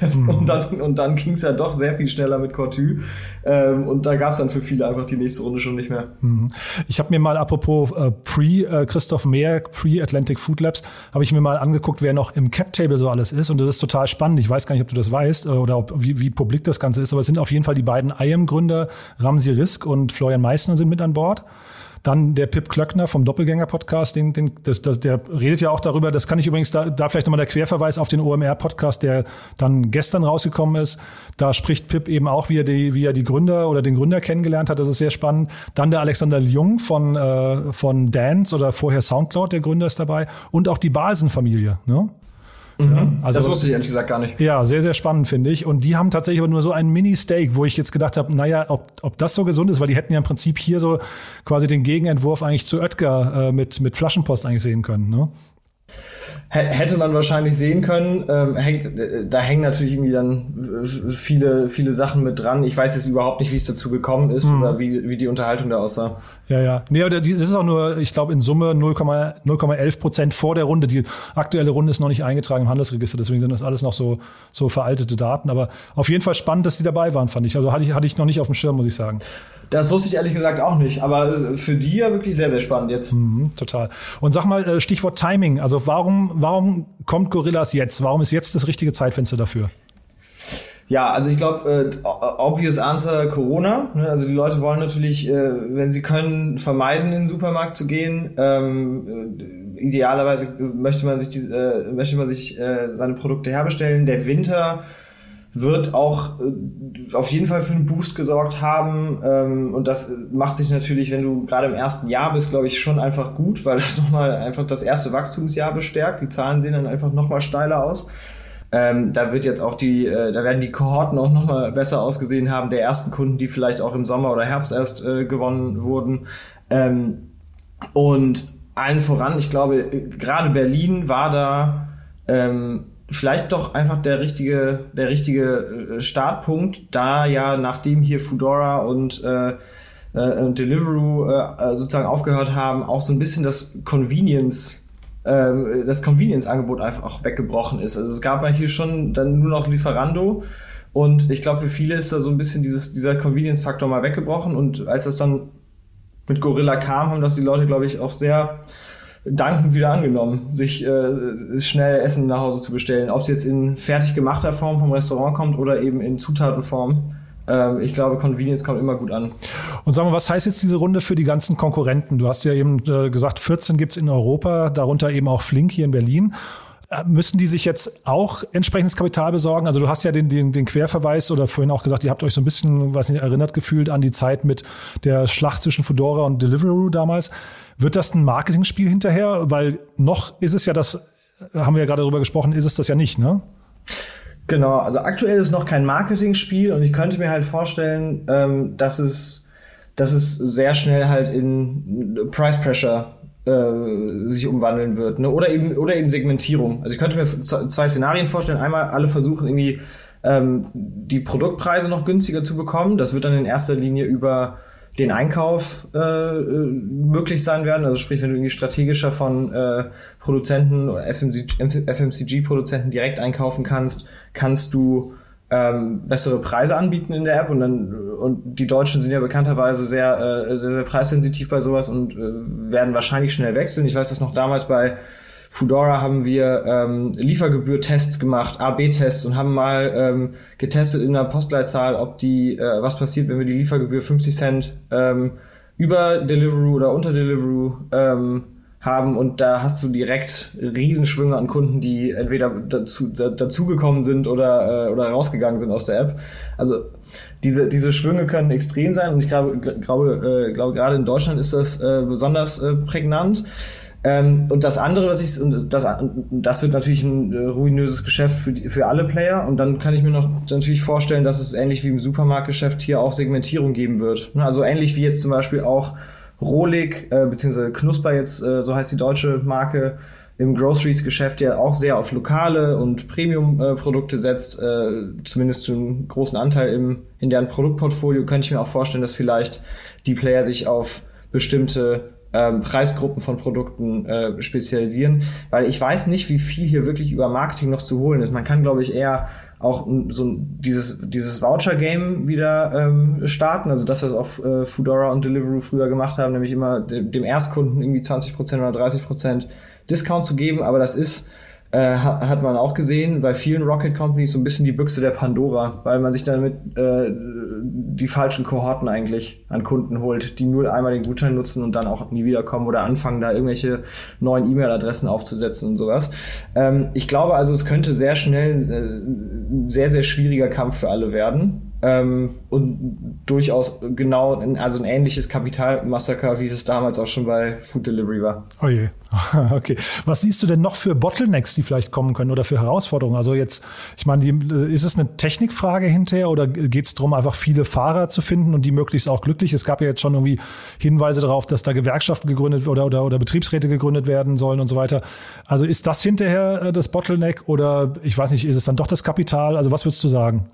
Mhm. Und dann, und dann ging es ja doch sehr viel schneller mit Cortu. Ähm, und da gab es dann für viele einfach die nächste Runde schon nicht mehr. Mhm. Ich habe mir mal, apropos äh, Pre-Christoph äh, Mehr, Pre-Atlantic Food Labs, habe ich mir mal angeguckt, wer noch im Cap-Table so alles ist. Und das ist total spannend. Ich weiß gar nicht, ob du das weißt äh, oder ob, wie, wie publik das Ganze ist, aber es sind auf jeden Fall die beiden IAM-Gründer, Ramsi Risk und Florian Meissner sind mit an Bord. Dann der Pip Klöckner vom Doppelgänger-Podcast, den, den, das, das, der redet ja auch darüber, das kann ich übrigens, da, da vielleicht nochmal der Querverweis auf den OMR-Podcast, der dann gestern rausgekommen ist. Da spricht Pip eben auch, wie er die, wie er die Gründer oder den Gründer kennengelernt hat. Das ist sehr spannend. Dann der Alexander Jung von, äh, von Dance oder vorher Soundcloud, der Gründer ist dabei. Und auch die Balsen-Familie. Ne? Mhm. Ja, also, das wusste ich ehrlich gesagt gar nicht. Ja, sehr, sehr spannend, finde ich. Und die haben tatsächlich aber nur so ein Mini-Steak, wo ich jetzt gedacht habe, naja, ob, ob das so gesund ist, weil die hätten ja im Prinzip hier so quasi den Gegenentwurf eigentlich zu Oetker äh, mit, mit Flaschenpost eigentlich sehen können. Ne? Hätte man wahrscheinlich sehen können. Ähm, hängt, äh, da hängen natürlich irgendwie dann äh, viele, viele Sachen mit dran. Ich weiß jetzt überhaupt nicht, wie es dazu gekommen ist mhm. oder wie, wie die Unterhaltung da aussah. Ja, ja. Nee, aber das ist auch nur, ich glaube, in Summe 0,11 Prozent vor der Runde. Die aktuelle Runde ist noch nicht eingetragen im Handelsregister, deswegen sind das alles noch so, so veraltete Daten. Aber auf jeden Fall spannend, dass die dabei waren, fand ich. Also hatte ich, hatte ich noch nicht auf dem Schirm, muss ich sagen. Das wusste ich ehrlich gesagt auch nicht, aber für die ja wirklich sehr, sehr spannend jetzt. Mhm, total. Und sag mal, äh, Stichwort Timing. Also warum, warum kommt Gorillas jetzt? Warum ist jetzt das richtige Zeitfenster dafür? Ja, also ich glaube, äh, obvious answer Corona. Ne? Also die Leute wollen natürlich, äh, wenn sie können, vermeiden, in den Supermarkt zu gehen. Ähm, äh, idealerweise möchte man sich, die, äh, möchte man sich äh, seine Produkte herbestellen. Der Winter wird auch äh, auf jeden Fall für einen Boost gesorgt haben. Ähm, und das macht sich natürlich, wenn du gerade im ersten Jahr bist, glaube ich, schon einfach gut, weil das nochmal einfach das erste Wachstumsjahr bestärkt. Die Zahlen sehen dann einfach nochmal steiler aus. Ähm, da wird jetzt auch die, äh, da werden die Kohorten auch nochmal besser ausgesehen haben, der ersten Kunden, die vielleicht auch im Sommer oder Herbst erst äh, gewonnen wurden. Ähm, und allen voran, ich glaube, gerade Berlin war da ähm, vielleicht doch einfach der richtige, der richtige äh, Startpunkt, da ja nachdem hier Fudora und äh, äh, Deliveroo äh, sozusagen aufgehört haben, auch so ein bisschen das Convenience äh, das Convenience-Angebot einfach auch weggebrochen ist. Also es gab ja hier schon dann nur noch Lieferando und ich glaube, für viele ist da so ein bisschen dieses, dieser Convenience-Faktor mal weggebrochen und als das dann mit Gorilla kam, haben das die Leute, glaube ich, auch sehr dankend wieder angenommen, sich äh, schnell Essen nach Hause zu bestellen. Ob es jetzt in fertig gemachter Form vom Restaurant kommt oder eben in Zutatenform. Äh, ich glaube, Convenience kommt immer gut an. Und sag mal, was heißt jetzt diese Runde für die ganzen Konkurrenten? Du hast ja eben äh, gesagt, 14 gibt es in Europa, darunter eben auch Flink hier in Berlin. Äh, müssen die sich jetzt auch entsprechendes Kapital besorgen? Also du hast ja den, den, den Querverweis oder vorhin auch gesagt, ihr habt euch so ein bisschen, was nicht, erinnert gefühlt an die Zeit mit der Schlacht zwischen Fedora und Deliveroo damals. Wird das ein Marketingspiel hinterher? Weil noch ist es ja das, haben wir ja gerade darüber gesprochen, ist es das ja nicht, ne? Genau, also aktuell ist noch kein Marketingspiel und ich könnte mir halt vorstellen, ähm, dass es dass es sehr schnell halt in Price Pressure äh, sich umwandeln wird. Ne? Oder, eben, oder eben Segmentierung. Also ich könnte mir zwei Szenarien vorstellen. Einmal alle versuchen irgendwie ähm, die Produktpreise noch günstiger zu bekommen. Das wird dann in erster Linie über den Einkauf äh, äh möglich sein werden. Also sprich, wenn du irgendwie strategischer von äh, Produzenten oder FMCG-Produzenten direkt einkaufen kannst, kannst du ähm, bessere Preise anbieten in der App und dann und die Deutschen sind ja bekannterweise sehr äh, sehr, sehr preissensitiv bei sowas und äh, werden wahrscheinlich schnell wechseln. Ich weiß das noch damals bei Foodora haben wir ähm, Liefergebühr-Tests gemacht, A/B-Tests und haben mal ähm, getestet in der Postleitzahl, ob die äh, was passiert, wenn wir die Liefergebühr 50 Cent ähm, über Deliveroo oder unter Deliveroo ähm, haben und da hast du direkt Riesenschwünge an Kunden, die entweder dazu, da, dazugekommen sind oder, äh, oder rausgegangen sind aus der App. Also diese, diese Schwünge können extrem sein und ich glaube, glaube, äh, glaube gerade in Deutschland ist das äh, besonders äh, prägnant. Ähm, und das andere, was ich, das, das wird natürlich ein äh, ruinöses Geschäft für, die, für alle Player. Und dann kann ich mir noch natürlich vorstellen, dass es ähnlich wie im Supermarktgeschäft hier auch Segmentierung geben wird. Also ähnlich wie jetzt zum Beispiel auch Rohlig, äh, beziehungsweise Knusper jetzt, äh, so heißt die deutsche Marke, im Groceries-Geschäft ja auch sehr auf lokale und Premium-Produkte äh, setzt, äh, zumindest zu einem großen Anteil im, in deren Produktportfolio, könnte ich mir auch vorstellen, dass vielleicht die Player sich auf bestimmte ähm, Preisgruppen von Produkten äh, spezialisieren, weil ich weiß nicht, wie viel hier wirklich über Marketing noch zu holen ist. Man kann, glaube ich, eher auch so dieses, dieses Voucher-Game wieder ähm, starten. Also das, was auch äh, Foodora und Deliveroo früher gemacht haben, nämlich immer dem, Erstkunden irgendwie 20% oder 30% Discount zu geben. Aber das ist äh, hat man auch gesehen bei vielen Rocket Companies so ein bisschen die Büchse der Pandora, weil man sich damit äh, die falschen Kohorten eigentlich an Kunden holt, die nur einmal den Gutschein nutzen und dann auch nie wiederkommen oder anfangen, da irgendwelche neuen E-Mail-Adressen aufzusetzen und sowas. Ähm, ich glaube also, es könnte sehr schnell äh, ein sehr, sehr schwieriger Kampf für alle werden. Ähm, und durchaus genau, also ein ähnliches Kapitalmassaker, wie es damals auch schon bei Food Delivery war. Oh je. Okay. Was siehst du denn noch für Bottlenecks, die vielleicht kommen können oder für Herausforderungen? Also jetzt, ich meine, die, ist es eine Technikfrage hinterher oder geht es darum, einfach viele Fahrer zu finden und die möglichst auch glücklich? Es gab ja jetzt schon irgendwie Hinweise darauf, dass da Gewerkschaften gegründet oder, oder, oder Betriebsräte gegründet werden sollen und so weiter. Also ist das hinterher äh, das Bottleneck oder ich weiß nicht, ist es dann doch das Kapital? Also was würdest du sagen?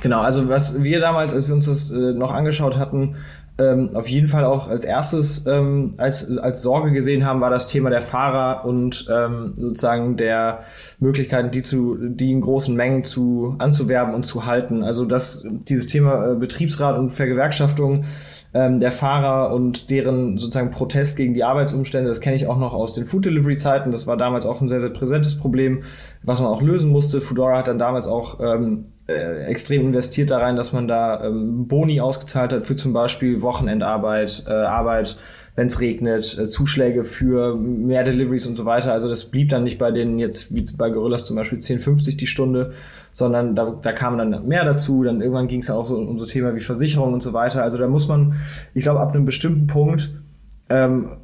Genau, also was wir damals, als wir uns das äh, noch angeschaut hatten, ähm, auf jeden Fall auch als erstes ähm, als, als Sorge gesehen haben, war das Thema der Fahrer und ähm, sozusagen der Möglichkeiten, die zu, die in großen Mengen zu anzuwerben und zu halten. Also das, dieses Thema äh, Betriebsrat und Vergewerkschaftung ähm, der Fahrer und deren sozusagen Protest gegen die Arbeitsumstände, das kenne ich auch noch aus den Food Delivery Zeiten. Das war damals auch ein sehr, sehr präsentes Problem, was man auch lösen musste. Foodora hat dann damals auch ähm, äh, extrem investiert da rein, dass man da ähm, Boni ausgezahlt hat für zum Beispiel Wochenendarbeit, äh, Arbeit, wenn es regnet, äh, Zuschläge für mehr Deliveries und so weiter. Also das blieb dann nicht bei denen jetzt wie bei Gorillas zum Beispiel 10,50 die Stunde, sondern da, da kam dann mehr dazu. Dann irgendwann ging es auch so um so Thema wie Versicherung und so weiter. Also da muss man, ich glaube, ab einem bestimmten Punkt ähm,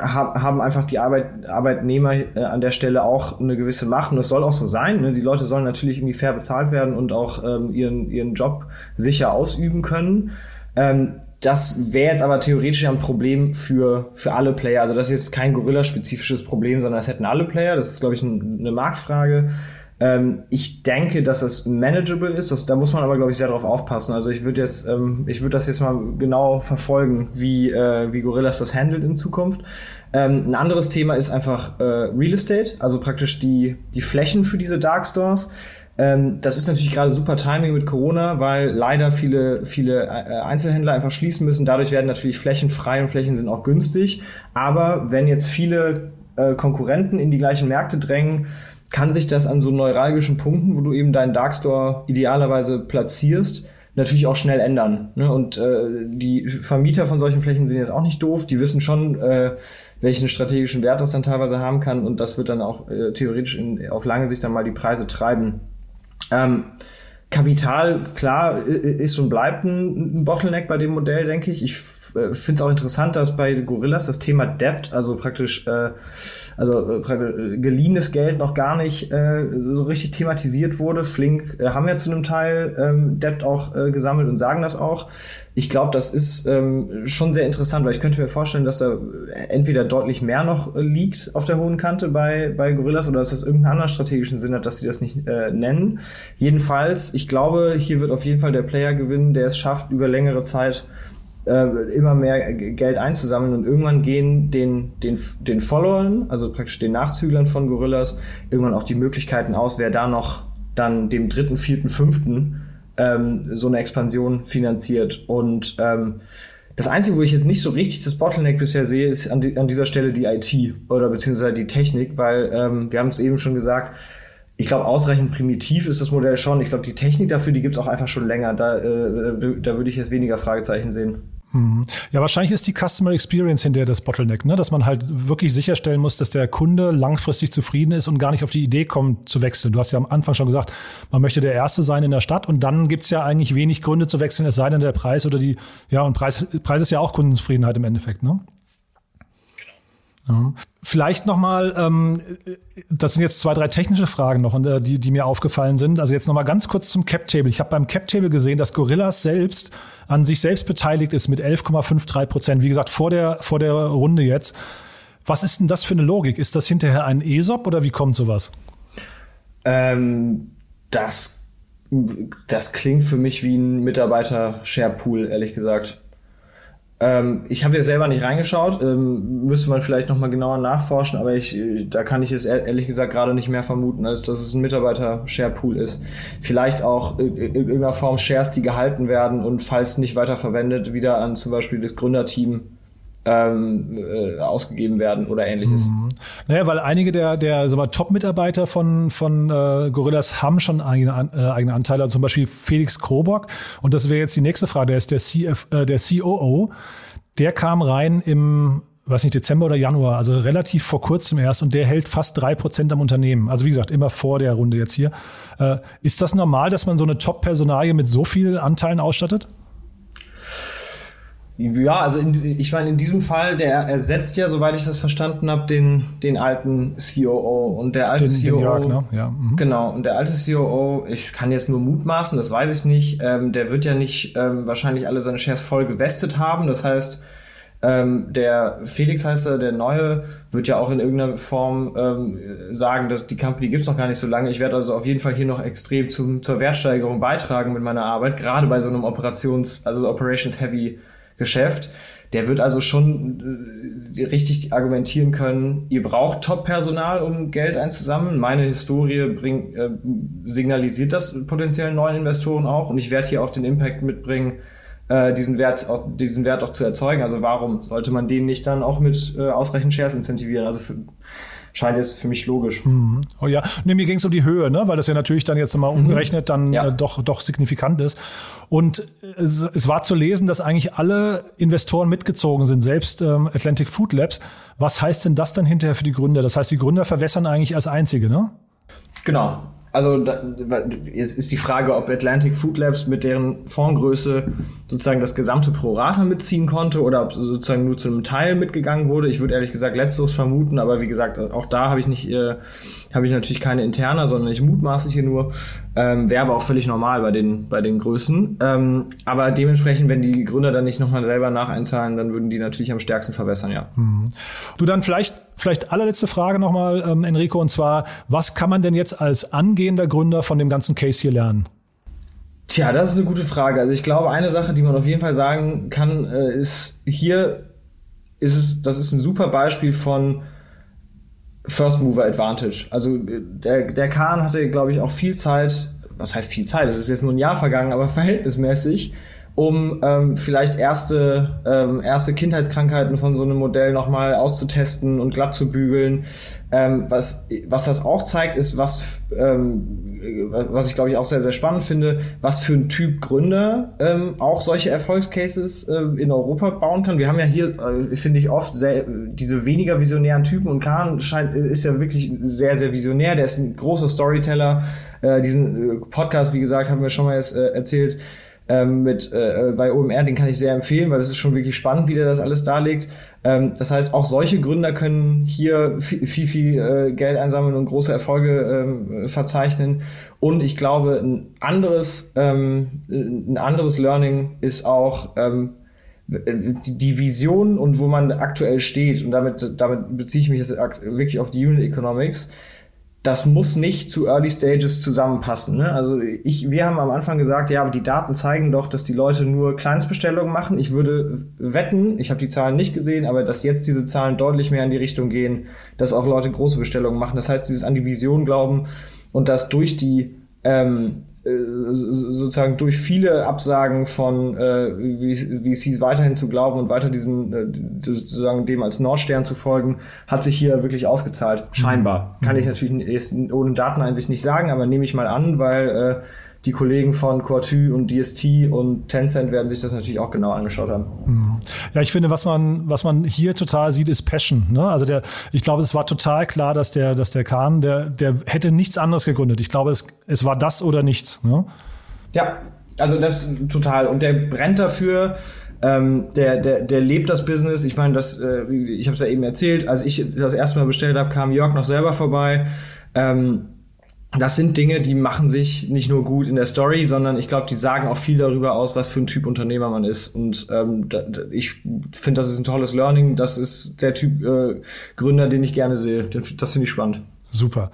haben einfach die Arbeit, Arbeitnehmer äh, an der Stelle auch eine gewisse Macht und das soll auch so sein. Ne? Die Leute sollen natürlich irgendwie fair bezahlt werden und auch ähm, ihren, ihren Job sicher ausüben können. Ähm, das wäre jetzt aber theoretisch ein Problem für, für alle Player. Also das ist jetzt kein Gorilla-spezifisches Problem, sondern das hätten alle Player. Das ist, glaube ich, ein, eine Marktfrage. Ähm, ich denke, dass es manageable ist. Das, da muss man aber, glaube ich, sehr darauf aufpassen. Also ich würde jetzt, ähm, ich würde das jetzt mal genau verfolgen, wie, äh, wie Gorillas das handelt in Zukunft. Ähm, ein anderes Thema ist einfach äh, Real Estate, also praktisch die, die Flächen für diese Dark Stores. Ähm, das ist natürlich gerade super Timing mit Corona, weil leider viele, viele äh, Einzelhändler einfach schließen müssen. Dadurch werden natürlich Flächen frei und Flächen sind auch günstig. Aber wenn jetzt viele äh, Konkurrenten in die gleichen Märkte drängen, kann sich das an so neuralgischen Punkten, wo du eben deinen Darkstore idealerweise platzierst, natürlich auch schnell ändern. Ne? Und äh, die Vermieter von solchen Flächen sind jetzt auch nicht doof. Die wissen schon, äh, welchen strategischen Wert das dann teilweise haben kann. Und das wird dann auch äh, theoretisch in, auf lange Sicht dann mal die Preise treiben. Ähm, Kapital, klar, ist und bleibt ein, ein Bottleneck bei dem Modell, denke ich. Ich finde es auch interessant, dass bei Gorillas das Thema Debt, also praktisch, äh, also äh, äh, geliehenes Geld noch gar nicht äh, so richtig thematisiert wurde. Flink äh, haben ja zu einem Teil ähm, Debt auch äh, gesammelt und sagen das auch. Ich glaube, das ist ähm, schon sehr interessant, weil ich könnte mir vorstellen, dass da entweder deutlich mehr noch äh, liegt auf der hohen Kante bei, bei Gorillas oder dass das irgendeinen anderen strategischen Sinn hat, dass sie das nicht äh, nennen. Jedenfalls, ich glaube, hier wird auf jeden Fall der Player gewinnen, der es schafft, über längere Zeit äh, immer mehr Geld einzusammeln und irgendwann gehen den, den, den Followern, also praktisch den Nachzüglern von Gorillas, irgendwann auch die Möglichkeiten aus, wer da noch dann dem dritten, vierten, fünften ähm, so eine Expansion finanziert. Und ähm, das Einzige, wo ich jetzt nicht so richtig das Bottleneck bisher sehe, ist an, die, an dieser Stelle die IT oder beziehungsweise die Technik, weil ähm, wir haben es eben schon gesagt, ich glaube, ausreichend primitiv ist das Modell schon. Ich glaube, die Technik dafür, die gibt es auch einfach schon länger. Da, äh, da würde ich jetzt weniger Fragezeichen sehen. Mhm. Ja, wahrscheinlich ist die Customer Experience hinter das Bottleneck, ne? dass man halt wirklich sicherstellen muss, dass der Kunde langfristig zufrieden ist und gar nicht auf die Idee kommt zu wechseln. Du hast ja am Anfang schon gesagt, man möchte der Erste sein in der Stadt und dann gibt's ja eigentlich wenig Gründe zu wechseln, es sei denn der Preis oder die, ja, und Preis, Preis ist ja auch Kundenzufriedenheit im Endeffekt, ne? Ja. Vielleicht nochmal, ähm, das sind jetzt zwei, drei technische Fragen noch, äh, die, die mir aufgefallen sind. Also jetzt nochmal ganz kurz zum Cap-Table. Ich habe beim Cap-Table gesehen, dass Gorillas selbst an sich selbst beteiligt ist mit 11,53 Prozent. Wie gesagt, vor der, vor der Runde jetzt. Was ist denn das für eine Logik? Ist das hinterher ein ESOP oder wie kommt sowas? Ähm, das, das klingt für mich wie ein Mitarbeiter-Share-Pool, ehrlich gesagt. Ähm, ich habe ja selber nicht reingeschaut, ähm, müsste man vielleicht nochmal genauer nachforschen, aber ich, da kann ich es ehrlich gesagt gerade nicht mehr vermuten, als dass es ein Mitarbeiter-Share-Pool ist. Vielleicht auch in irgendeiner Form Shares, die gehalten werden und falls nicht weiter verwendet, wieder an zum Beispiel das Gründerteam ähm, äh, ausgegeben werden oder ähnliches. Mhm. Naja, weil einige der, der Top-Mitarbeiter von, von äh, Gorillas haben schon eigene, äh, eigene Anteile, also zum Beispiel Felix Krobock. Und das wäre jetzt die nächste Frage, der ist der, CF, äh, der COO. Der kam rein im weiß nicht, Dezember oder Januar, also relativ vor kurzem erst und der hält fast drei Prozent am Unternehmen. Also wie gesagt, immer vor der Runde jetzt hier. Äh, ist das normal, dass man so eine Top-Personalie mit so vielen Anteilen ausstattet? Ja, also in, ich meine, in diesem Fall, der ersetzt ja, soweit ich das verstanden habe, den, den alten COO. Und der alte den, COO. Den Jörg, ne? ja. Mhm. Genau, und der alte COO, ich kann jetzt nur mutmaßen, das weiß ich nicht, ähm, der wird ja nicht ähm, wahrscheinlich alle seine Shares voll gewestet haben. Das heißt, ähm, der Felix heißt er, der Neue, wird ja auch in irgendeiner Form ähm, sagen, dass die Company gibt's noch gar nicht so lange. Ich werde also auf jeden Fall hier noch extrem zum, zur Wertsteigerung beitragen mit meiner Arbeit, gerade bei so einem Operations-, also Operations-Heavy Geschäft. Der wird also schon äh, richtig argumentieren können, ihr braucht Top-Personal, um Geld einzusammeln. Meine Historie bringt, äh, signalisiert das potenziellen neuen Investoren auch und ich werde hier auch den Impact mitbringen, äh, diesen, Wert, auch, diesen Wert auch zu erzeugen. Also warum sollte man den nicht dann auch mit äh, ausreichend Shares incentivieren? Also für, scheint jetzt für mich logisch. Mhm. Oh ja, nee, mir ging es um die Höhe, ne? weil das ja natürlich dann jetzt mal mhm. umgerechnet dann ja. äh, doch, doch signifikant ist. Und es, es, war zu lesen, dass eigentlich alle Investoren mitgezogen sind, selbst ähm, Atlantic Food Labs. Was heißt denn das dann hinterher für die Gründer? Das heißt, die Gründer verwässern eigentlich als einzige, ne? Genau also da, es ist die Frage, ob Atlantic Food Labs mit deren Fondsgröße sozusagen das gesamte Prorata mitziehen konnte oder ob sozusagen nur zu einem Teil mitgegangen wurde. Ich würde ehrlich gesagt letzteres vermuten, aber wie gesagt, auch da habe ich nicht, äh, habe ich natürlich keine interner, sondern ich mutmaße hier nur. Ähm, Wäre aber auch völlig normal bei den, bei den Größen. Ähm, aber dementsprechend, wenn die Gründer dann nicht nochmal selber nacheinzahlen, dann würden die natürlich am stärksten verbessern, ja. Mhm. Du dann vielleicht, vielleicht allerletzte Frage nochmal, ähm, Enrico, und zwar, was kann man denn jetzt als angehender Gründer von dem ganzen Case hier lernen? Tja, das ist eine gute Frage. Also ich glaube, eine Sache, die man auf jeden Fall sagen kann, äh, ist hier ist es, das ist ein super Beispiel von First Mover Advantage. Also äh, der, der Kahn hatte, glaube ich, auch viel Zeit, was heißt viel Zeit, es ist jetzt nur ein Jahr vergangen, aber verhältnismäßig, um ähm, vielleicht erste, ähm, erste Kindheitskrankheiten von so einem Modell nochmal auszutesten und glatt zu bügeln. Ähm, was, was das auch zeigt, ist, was, ähm, was ich glaube ich auch sehr, sehr spannend finde, was für ein Typ Gründer ähm, auch solche Erfolgscases äh, in Europa bauen kann. Wir haben ja hier, äh, finde ich, oft sehr, diese weniger visionären Typen und Kahn scheint, ist ja wirklich sehr, sehr visionär. Der ist ein großer Storyteller. Äh, diesen äh, Podcast, wie gesagt, haben wir schon mal jetzt, äh, erzählt ähm, mit äh, bei OMR, den kann ich sehr empfehlen, weil das ist schon wirklich spannend, wie der das alles darlegt. Ähm, das heißt, auch solche Gründer können hier viel, viel, viel äh, Geld einsammeln und große Erfolge ähm, verzeichnen. Und ich glaube, ein anderes, ähm, ein anderes Learning ist auch ähm, die Vision und wo man aktuell steht. Und damit, damit beziehe ich mich jetzt wirklich auf die Unit Economics das muss nicht zu Early Stages zusammenpassen. Ne? Also ich, wir haben am Anfang gesagt, ja, aber die Daten zeigen doch, dass die Leute nur Kleinstbestellungen machen. Ich würde wetten, ich habe die Zahlen nicht gesehen, aber dass jetzt diese Zahlen deutlich mehr in die Richtung gehen, dass auch Leute große Bestellungen machen. Das heißt, dieses an die Vision glauben und dass durch die ähm, äh, sozusagen durch viele Absagen von äh, VCs weiterhin zu glauben und weiter diesen äh, sozusagen dem als Nordstern zu folgen, hat sich hier wirklich ausgezahlt. Scheinbar. Mhm. Kann ich natürlich ohne Dateneinsicht nicht sagen, aber nehme ich mal an, weil äh, die Kollegen von Quartu und DST und Tencent werden sich das natürlich auch genau angeschaut haben. Mhm. Ja, ich finde, was man, was man hier total sieht, ist Passion. Ne? Also der, ich glaube, es war total klar, dass der, dass der Kahn, der, der hätte nichts anderes gegründet. Ich glaube, es, es war das oder nichts. Ne? Ja, also das total. Und der brennt dafür. Ähm, der, der, der lebt das Business. Ich meine, das, äh, ich habe es ja eben erzählt, als ich das erste Mal bestellt habe, kam Jörg noch selber vorbei. Ähm, das sind Dinge, die machen sich nicht nur gut in der Story, sondern ich glaube, die sagen auch viel darüber aus, was für ein Typ Unternehmer man ist. Und ähm, da, ich finde, das ist ein tolles Learning. Das ist der Typ äh, Gründer, den ich gerne sehe. Das finde ich spannend. Super.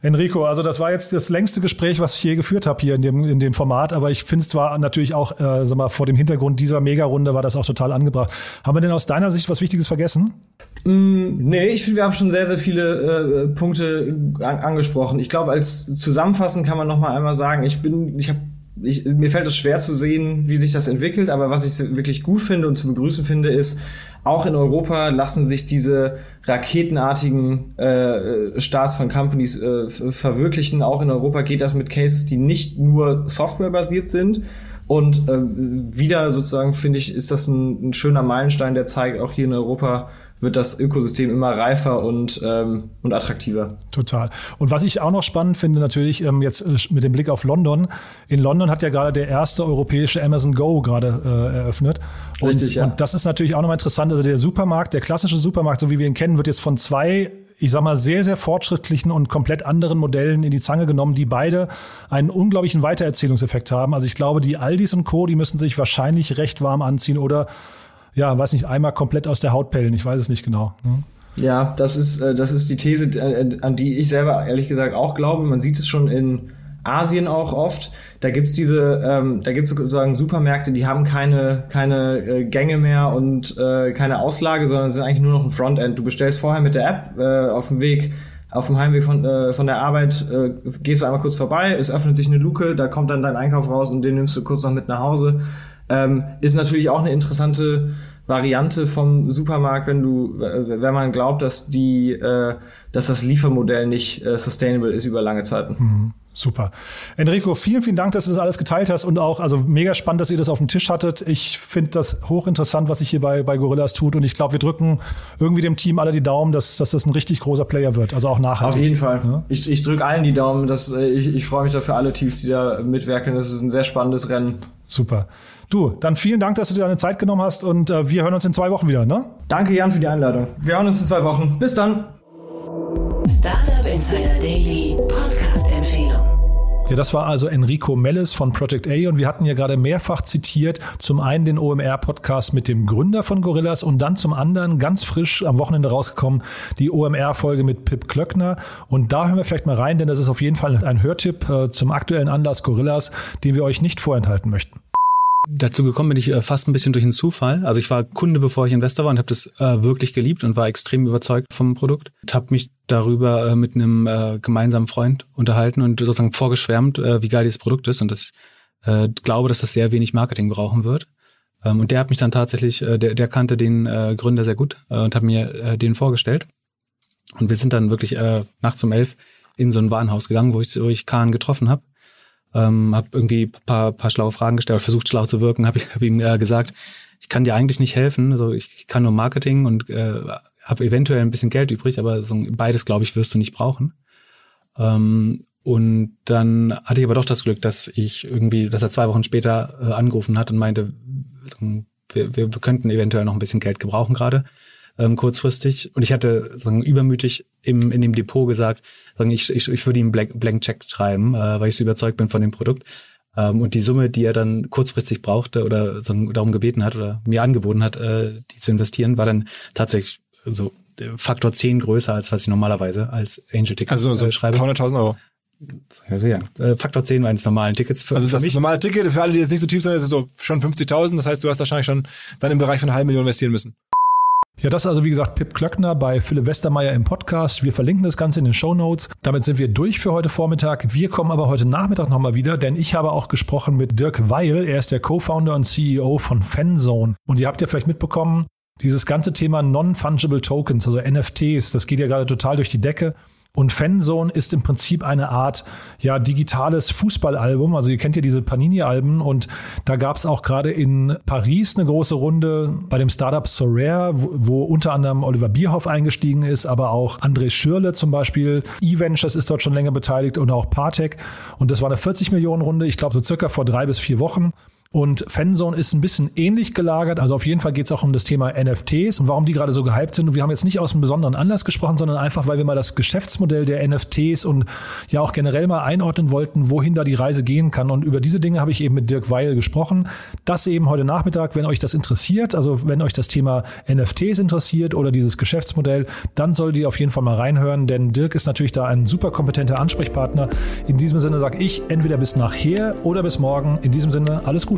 Enrico, also das war jetzt das längste Gespräch, was ich je geführt habe hier in dem, in dem Format, aber ich finde es zwar natürlich auch, äh, sag mal, vor dem Hintergrund dieser Mega-Runde war das auch total angebracht. Haben wir denn aus deiner Sicht was Wichtiges vergessen? Mm, nee, ich finde, wir haben schon sehr, sehr viele äh, Punkte an, angesprochen. Ich glaube, als Zusammenfassen kann man noch mal einmal sagen, ich bin, ich habe ich, mir fällt es schwer zu sehen, wie sich das entwickelt, aber was ich wirklich gut finde und zu begrüßen finde, ist, auch in Europa lassen sich diese raketenartigen äh, Starts von Companies äh, verwirklichen. Auch in Europa geht das mit Cases, die nicht nur softwarebasiert sind. Und äh, wieder sozusagen finde ich, ist das ein, ein schöner Meilenstein, der zeigt, auch hier in Europa wird das Ökosystem immer reifer und, ähm, und attraktiver. Total. Und was ich auch noch spannend finde, natürlich ähm, jetzt äh, mit dem Blick auf London. In London hat ja gerade der erste europäische Amazon Go gerade äh, eröffnet. Und, Richtig, ja. und das ist natürlich auch nochmal interessant. Also der Supermarkt, der klassische Supermarkt, so wie wir ihn kennen, wird jetzt von zwei ich sag mal, sehr, sehr fortschrittlichen und komplett anderen Modellen in die Zange genommen, die beide einen unglaublichen Weitererzählungseffekt haben. Also ich glaube, die Aldis und Co., die müssen sich wahrscheinlich recht warm anziehen oder ja, weiß nicht, einmal komplett aus der Haut pellen. Ich weiß es nicht genau. Ne? Ja, das ist, äh, das ist die These, äh, an die ich selber ehrlich gesagt auch glaube. Man sieht es schon in Asien auch oft. Da gibt's diese, ähm, da gibt's sozusagen Supermärkte, die haben keine, keine äh, Gänge mehr und äh, keine Auslage, sondern sind eigentlich nur noch ein Frontend. Du bestellst vorher mit der App äh, auf dem Weg auf dem Heimweg von, äh, von der Arbeit äh, gehst du einmal kurz vorbei, es öffnet sich eine Luke, da kommt dann dein Einkauf raus und den nimmst du kurz noch mit nach Hause. Ähm, ist natürlich auch eine interessante Variante vom Supermarkt, wenn du, wenn man glaubt, dass die, äh, dass das Liefermodell nicht äh, sustainable ist über lange Zeiten. Mhm. Super. Enrico, vielen, vielen Dank, dass du das alles geteilt hast und auch, also mega spannend, dass ihr das auf dem Tisch hattet. Ich finde das hochinteressant, was sich hier bei, bei Gorillas tut und ich glaube, wir drücken irgendwie dem Team alle die Daumen, dass, dass das ein richtig großer Player wird, also auch nachhaltig. Auf jeden Fall. Ja? Ich, ich drücke allen die Daumen, dass, äh, ich, ich freue mich dafür alle Teams, die da mitwirken. Das ist ein sehr spannendes Rennen. Super. Du, dann vielen Dank, dass du dir deine Zeit genommen hast und äh, wir hören uns in zwei Wochen wieder, ne? Danke, Jan, für die Einladung. Wir hören uns in zwei Wochen. Bis dann. Startup Insider Daily Podcast Empfehlung. Ja, das war also Enrico Mellis von Project A und wir hatten ja gerade mehrfach zitiert, zum einen den OMR-Podcast mit dem Gründer von Gorillas und dann zum anderen ganz frisch am Wochenende rausgekommen die OMR-Folge mit Pip Klöckner und da hören wir vielleicht mal rein, denn das ist auf jeden Fall ein Hörtipp äh, zum aktuellen Anlass Gorillas, den wir euch nicht vorenthalten möchten. Dazu gekommen bin ich äh, fast ein bisschen durch einen Zufall. Also ich war Kunde, bevor ich Investor war und habe das äh, wirklich geliebt und war extrem überzeugt vom Produkt. Habe mich darüber äh, mit einem gemeinsamen Freund unterhalten und sozusagen vorgeschwärmt, wie geil dieses Produkt ist und das glaube, dass das sehr wenig Marketing brauchen wird. Ähm, und der hat mich dann tatsächlich, der, der kannte den Gründer sehr gut und hat mir den vorgestellt. Und wir sind dann wirklich nachts um elf in so ein Warenhaus gegangen, wo ich, wo ich Kahn getroffen habe. Ähm, habe irgendwie paar, paar schlaue Fragen gestellt, versucht schlau zu wirken, habe hab ihm äh, gesagt, ich kann dir eigentlich nicht helfen, also ich, ich kann nur Marketing und äh, habe eventuell ein bisschen Geld übrig, aber so beides, glaube ich, wirst du nicht brauchen. Ähm, und dann hatte ich aber doch das Glück, dass ich irgendwie, dass er zwei Wochen später äh, angerufen hat und meinte, wir, wir könnten eventuell noch ein bisschen Geld gebrauchen gerade ähm, kurzfristig. Und ich hatte sagen, übermütig im, in dem Depot gesagt, sagen, ich, ich, ich würde ihm Blank, Blank Check schreiben, äh, weil ich so überzeugt bin von dem Produkt. Ähm, und die Summe, die er dann kurzfristig brauchte oder sagen, darum gebeten hat oder mir angeboten hat, äh, die zu investieren, war dann tatsächlich so äh, Faktor 10 größer, als was ich normalerweise als Angel Ticket also so äh, schreibe. 100.000 Euro. Also ja, äh, Faktor 10 eines normalen Tickets. Für, also das für normale Ticket, für alle, die jetzt nicht so tief sind, ist so schon 50.000. Das heißt, du hast wahrscheinlich schon dann im Bereich von einer halben Million investieren müssen. Ja, das ist also wie gesagt Pip Klöckner bei Philipp Westermeier im Podcast. Wir verlinken das Ganze in den Show Notes. Damit sind wir durch für heute Vormittag. Wir kommen aber heute Nachmittag nochmal wieder, denn ich habe auch gesprochen mit Dirk Weil. Er ist der Co-Founder und CEO von Fanzone. Und ihr habt ja vielleicht mitbekommen, dieses ganze Thema Non-Fungible Tokens, also NFTs, das geht ja gerade total durch die Decke. Und Fanzone ist im Prinzip eine Art ja digitales Fußballalbum. Also ihr kennt ja diese Panini-Alben und da gab es auch gerade in Paris eine große Runde bei dem Startup Sorare, wo, unter anderem Oliver Bierhoff eingestiegen ist, aber auch André Schürle zum Beispiel. E-Ventures ist dort schon länger beteiligt und auch Partec. Und das war eine 40 Millionen Runde, ich glaube so circa vor drei bis vier Wochen. Und Fanzone ist ein bisschen ähnlich gelagert. Also auf jeden Fall geht es auch um das Thema NFTs und warum die gerade so gehypt sind. Und wir haben jetzt nicht aus einem besonderen Anlass gesprochen, sondern einfach, weil wir mal das Geschäftsmodell der NFTs und ja auch generell mal einordnen wollten, wohin da die Reise gehen kann. Und über diese Dinge habe ich eben mit Dirk Weil gesprochen. Das eben heute Nachmittag, wenn euch das interessiert, also wenn euch das Thema NFTs interessiert oder dieses Geschäftsmodell, dann solltet ihr auf jeden Fall mal reinhören, denn Dirk ist natürlich da ein super kompetenter Ansprechpartner. In diesem Sinne sage ich entweder bis nachher oder bis morgen. In diesem Sinne alles Gute.